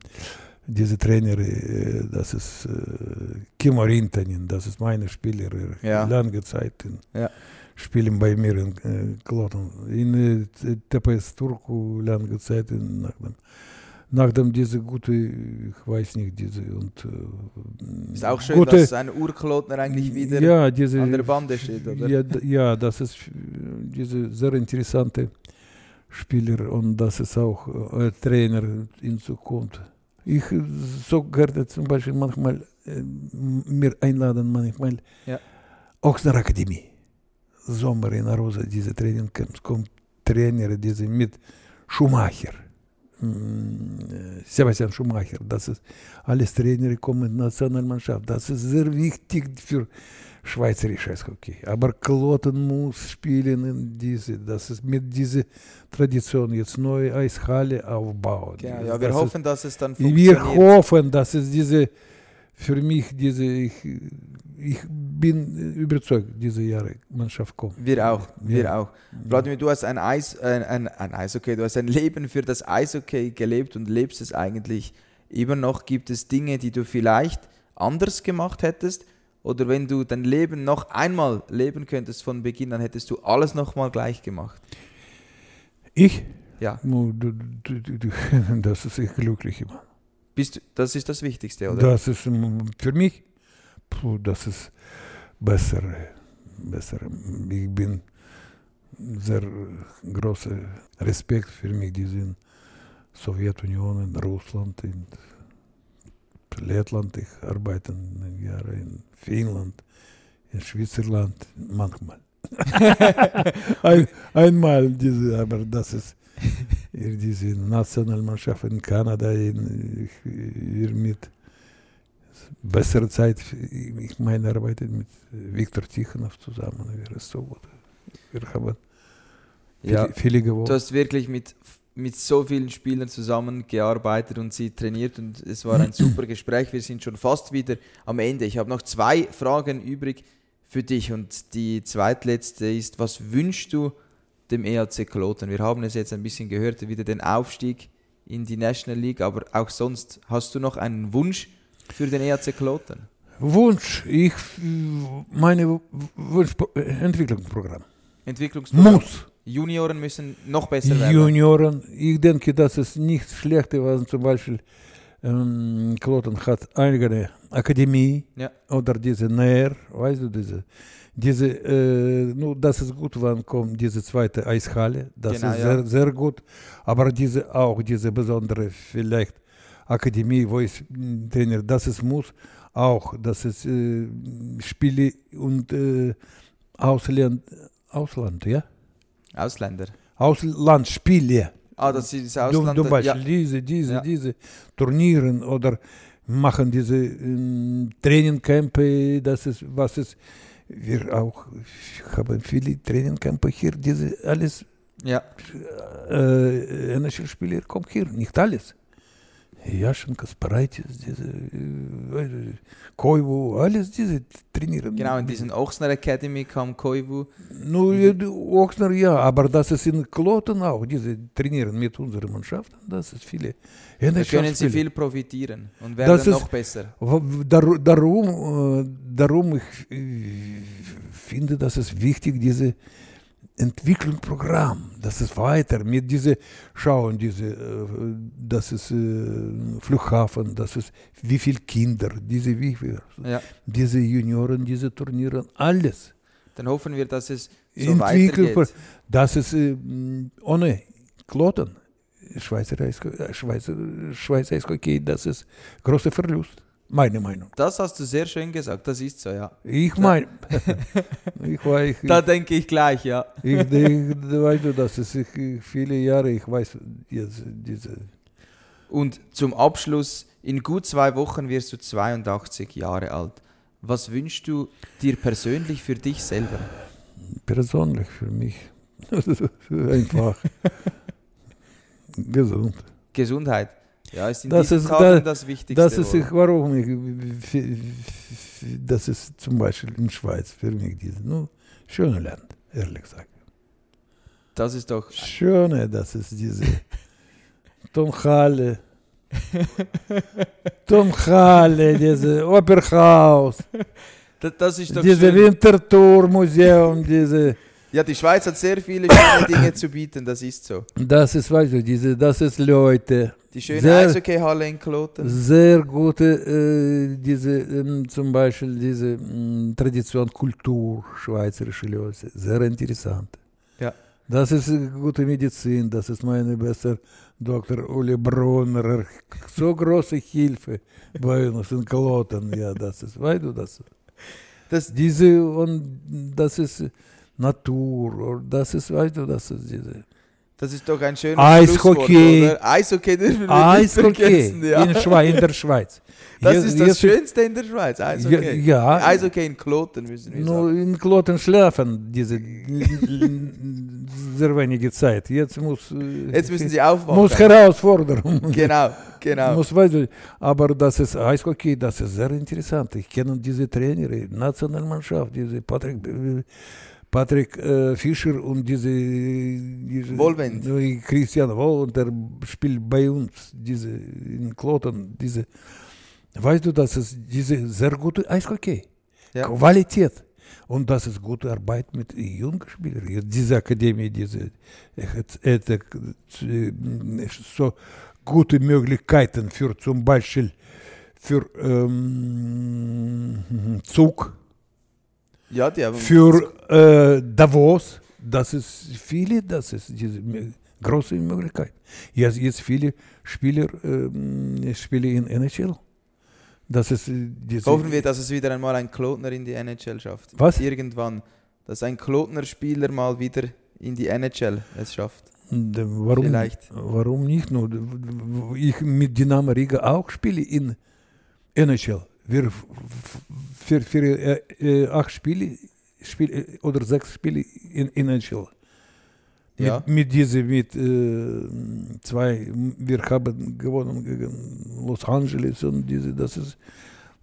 diese Trainer, äh, das ist äh, Kimo Rintanen, das ist meine Spieler, äh, Ja. lange Zeit in, Ja. spielen bei mir in äh, Kloten. In äh, TPS Turku lange Zeit, in, nach dem, nach dem diese gute, ich weiß nicht, diese und äh, Ist auch schön, gute, dass ein Urklotner eigentlich wieder ja, diese, an der Bande steht, oder? ja, ja, das ist äh, diese sehr interessante Spieler und das ist auch äh, Trainer in Zukunft. Ich äh, so gerne zum Beispiel manchmal äh, mir einladen, manchmal Ja. Ochsner Akademie. Sommer in Arosa, diese Trainingcamps, kommt Trainer, diese mit Schumacher. Sebastian Schumacher, das ist alles Trainer kommen in Nationalmannschaft. Das ist sehr wichtig für schweizerisches Eishockey. Aber Kloten muss spielen in diese, das ist mit dieser Tradition jetzt neue Eishalle aufbauen. Genau, ja, wir Das hoffen, dass es dann ist, funktioniert. wir hoffen, dass es diese, für mich diese, ich, ich bin überzeugt, diese Jahre Mannschaft kommt. Wir auch, wir Ja. auch. Vladimir, du hast ein Eis, ein, ein, ein Eishockey, du hast ein Leben für das Eishockey gelebt und lebst es eigentlich immer noch. Gibt es Dinge, die du vielleicht anders gemacht hättest? Oder wenn du dein Leben noch einmal leben könntest von Beginn, dann hättest du alles nochmal gleich gemacht. Ich? Ja, das ist ich glücklich immer. Bist das ist das Wichtigste, oder? Das ist für mich, puh, das ist besser, besser. Ich bin sehr großer Respekt für mich, die sind Sowjetunion, in Russland, in Lettland, ich arbeite Jahre in Finnland, in Schweizerland, manchmal. Ein, einmal diese, aber das ist diese Nationalmannschaft in Kanada, in, wir mit bessere Zeit, ich meine, arbeite mit Viktor Tikhonov zusammen, wir ist so gut. Wir haben Ja, viele, viele gewonnen. du hast wirklich mit, mit so vielen Spielern zusammengearbeitet und sie trainiert und es war ein super Gespräch. Wir sind schon fast wieder am Ende. Ich habe noch zwei Fragen übrig für dich und die zweitletzte ist, was wünschst du dem EAC Kloten? Wir haben es jetzt ein bisschen gehört, wieder den Aufstieg in die National League, aber auch sonst, hast du noch einen Wunsch für den EAC Kloten? Wunsch, ich meine Wunsch, Entwicklungsprogramm. Entwicklungsprogramm. Muss. Junioren müssen noch besser werden. Junioren, ich denke, das ist nichts Schlechtes, was zum Beispiel ähm, Kloten hat eigene Akademie Ja. oder diese NER, weißt du, diese, diese äh, nur das ist gut, wann kommt diese zweite Eishalle, das Genau, ist ja. sehr, sehr gut, aber diese auch diese besondere vielleicht Akademie, wo ich Trainer, das ist muss auch, das ist äh, Spiele und äh, Ausland, Ausland, ja? Ausländer. Auslandsspiele. Ah, das ist Ausland. zum Beispiel ja. diese, diese, Ja. diese Turnieren oder machen diese ähm, Trainingcampe, das ist, was ist, wir auch haben viele Trainingcampe hier, diese alles, ja. äh, NHL-Spieler kommen hier, nicht alles. Jaschenko, Sparaitis, diese, Koivu, alles diese trainieren. Genau, in diesen Ochsner Academy kam Koivu. Nu, ja, die Ochsner, ja, aber das ist in Kloten auch, diese trainieren mit unseren Mannschaften, das ist viele. Da können sie viel profitieren und werden Das ist- noch besser. W- dar- Darum, darum ich finde, dass es wichtig, diese Entwicklungsprogramm, das ist weiter mit diese Schauen, diese, äh, das ist äh, Flughafen, das ist wie viele Kinder, diese wie viel, Ja. diese Junioren, diese Turniere, alles. Dann hoffen wir, dass es so Entwicklung, weitergeht. das ist äh, ohne Kloten, Schweizer, Eisho- äh, Schweizer, Schweizer Eishockey, das ist großer Verlust, meine Meinung. Das hast du sehr schön gesagt, das ist so, ja. Ich meine, ich weiß, Da denke ich gleich, ja. ich, denke, weißt du, das ist ich, viele Jahre, ich weiß jetzt diese, Und zum Abschluss, in gut zwei Wochen wirst du 82 Jahre alt. Was wünschst du dir persönlich für dich selber? persönlich für mich, einfach gesund. Gesundheit. Ja, ist in Das diesen ist Tagen da- das Wichtigste. Das ist ich, warum ich, das ist zum Beispiel in Schweiz für mich dieses no, schöne Land, ehrlich gesagt. das ist doch. Schöne, das ist diese Tonhalle, Tonhalle, diese Operhaus, Das, das ist doch diese schön. Winterthur-Museum, diese, Ja, die Schweiz hat sehr viele schöne Dinge zu bieten, das ist so. das ist, weißt du, diese, das ist Leute, Die schöne Sehr- Eishockeyhalle in Kloten. sehr gute, äh, diese, ähm, zum Beispiel diese ähm, Tradition, Kultur, schweizerische Leute, sehr interessant. Ja. Das ist äh, gute Medizin, das ist meine beste Dr. Uli Brunner, so große Hilfe bei uns in Kloten, ja, das ist, weißt du, das, Das, diese, und das ist Natur, das ist, weißt du, das ist diese, das ist doch ein schönes Eishockey. Oder? Eishockey dürfen wir Eishockey nicht. Ja. in, Schweiz, in der Schweiz. Das Jetzt- ist das Schönste in der Schweiz, Eishockey. Ja. Eishockey in Kloten müssen wir Nur sagen. in Kloten schlafen diese sehr wenige Zeit. Jetzt muss, äh, Jetzt müssen sie aufwachen. muss Herausforderung. Genau, genau. Muss, weißt du, aber das ist Eishockey, das ist sehr interessant. Ich kenne diese Trainer, Nationalmannschaft, diese Patrick, Patrick äh, Fischer und diese, diese Wohlwend. äh, Christian Wohlwend, der spielt bei uns, diese in Kloten, diese, weißt du, das ist diese sehr gute Eishockey. Ja. Qualität. Und das ist gute Arbeit mit jungen Spielern. Diese Akademie, diese äh, hat, hat, äh, so gute Möglichkeiten für zum Beispiel für ähm, Zug, Ja, die haben für äh, Davos. Das ist viele, das ist diese große Möglichkeit. Jetzt, jetzt viele Spieler ähm, spielen in NHL. Das ist äh, diese, Hoffen wir, dass es wieder einmal ein Klotner in die NHL schafft. Was? Irgendwann. Dass ein Klotner Spieler mal wieder in die NHL es schafft. Äh, Warum, Vielleicht. warum nicht? Nur, ich mit Dynamo Riga auch spiele in NHL. Wir für, für äh, äh, acht Spiele, Spiel, äh, oder sechs Spiele in, in. Mit, Ja. mit diese, mit äh, zwei, wir haben gewonnen gegen Los Angeles und diese, das ist,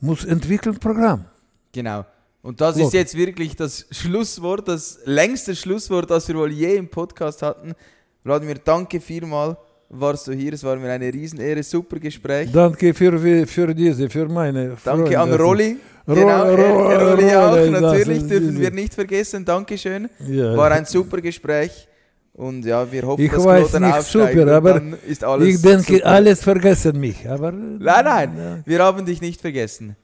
muss entwickeln Programm. Genau. Und das Klotner. ist jetzt wirklich das Schlusswort, das längste Schlusswort, das wir wohl je im Podcast hatten. Vladimir, danke vielmal. Warst du hier? Es war mir eine Riesenehre. Super Gespräch. Danke für, für diese, für meine Danke Freunde. an Rolli. Ro- Genau, Ro- Rolli auch. Natürlich dürfen wir nicht vergessen. Dankeschön. War ein super Gespräch. Und ja, wir hoffen, Ich dass weiß nicht super, aber dann ist alles ich denke, super. alles vergessen mich. Aber, Nein, nein, Ja. wir haben dich nicht vergessen.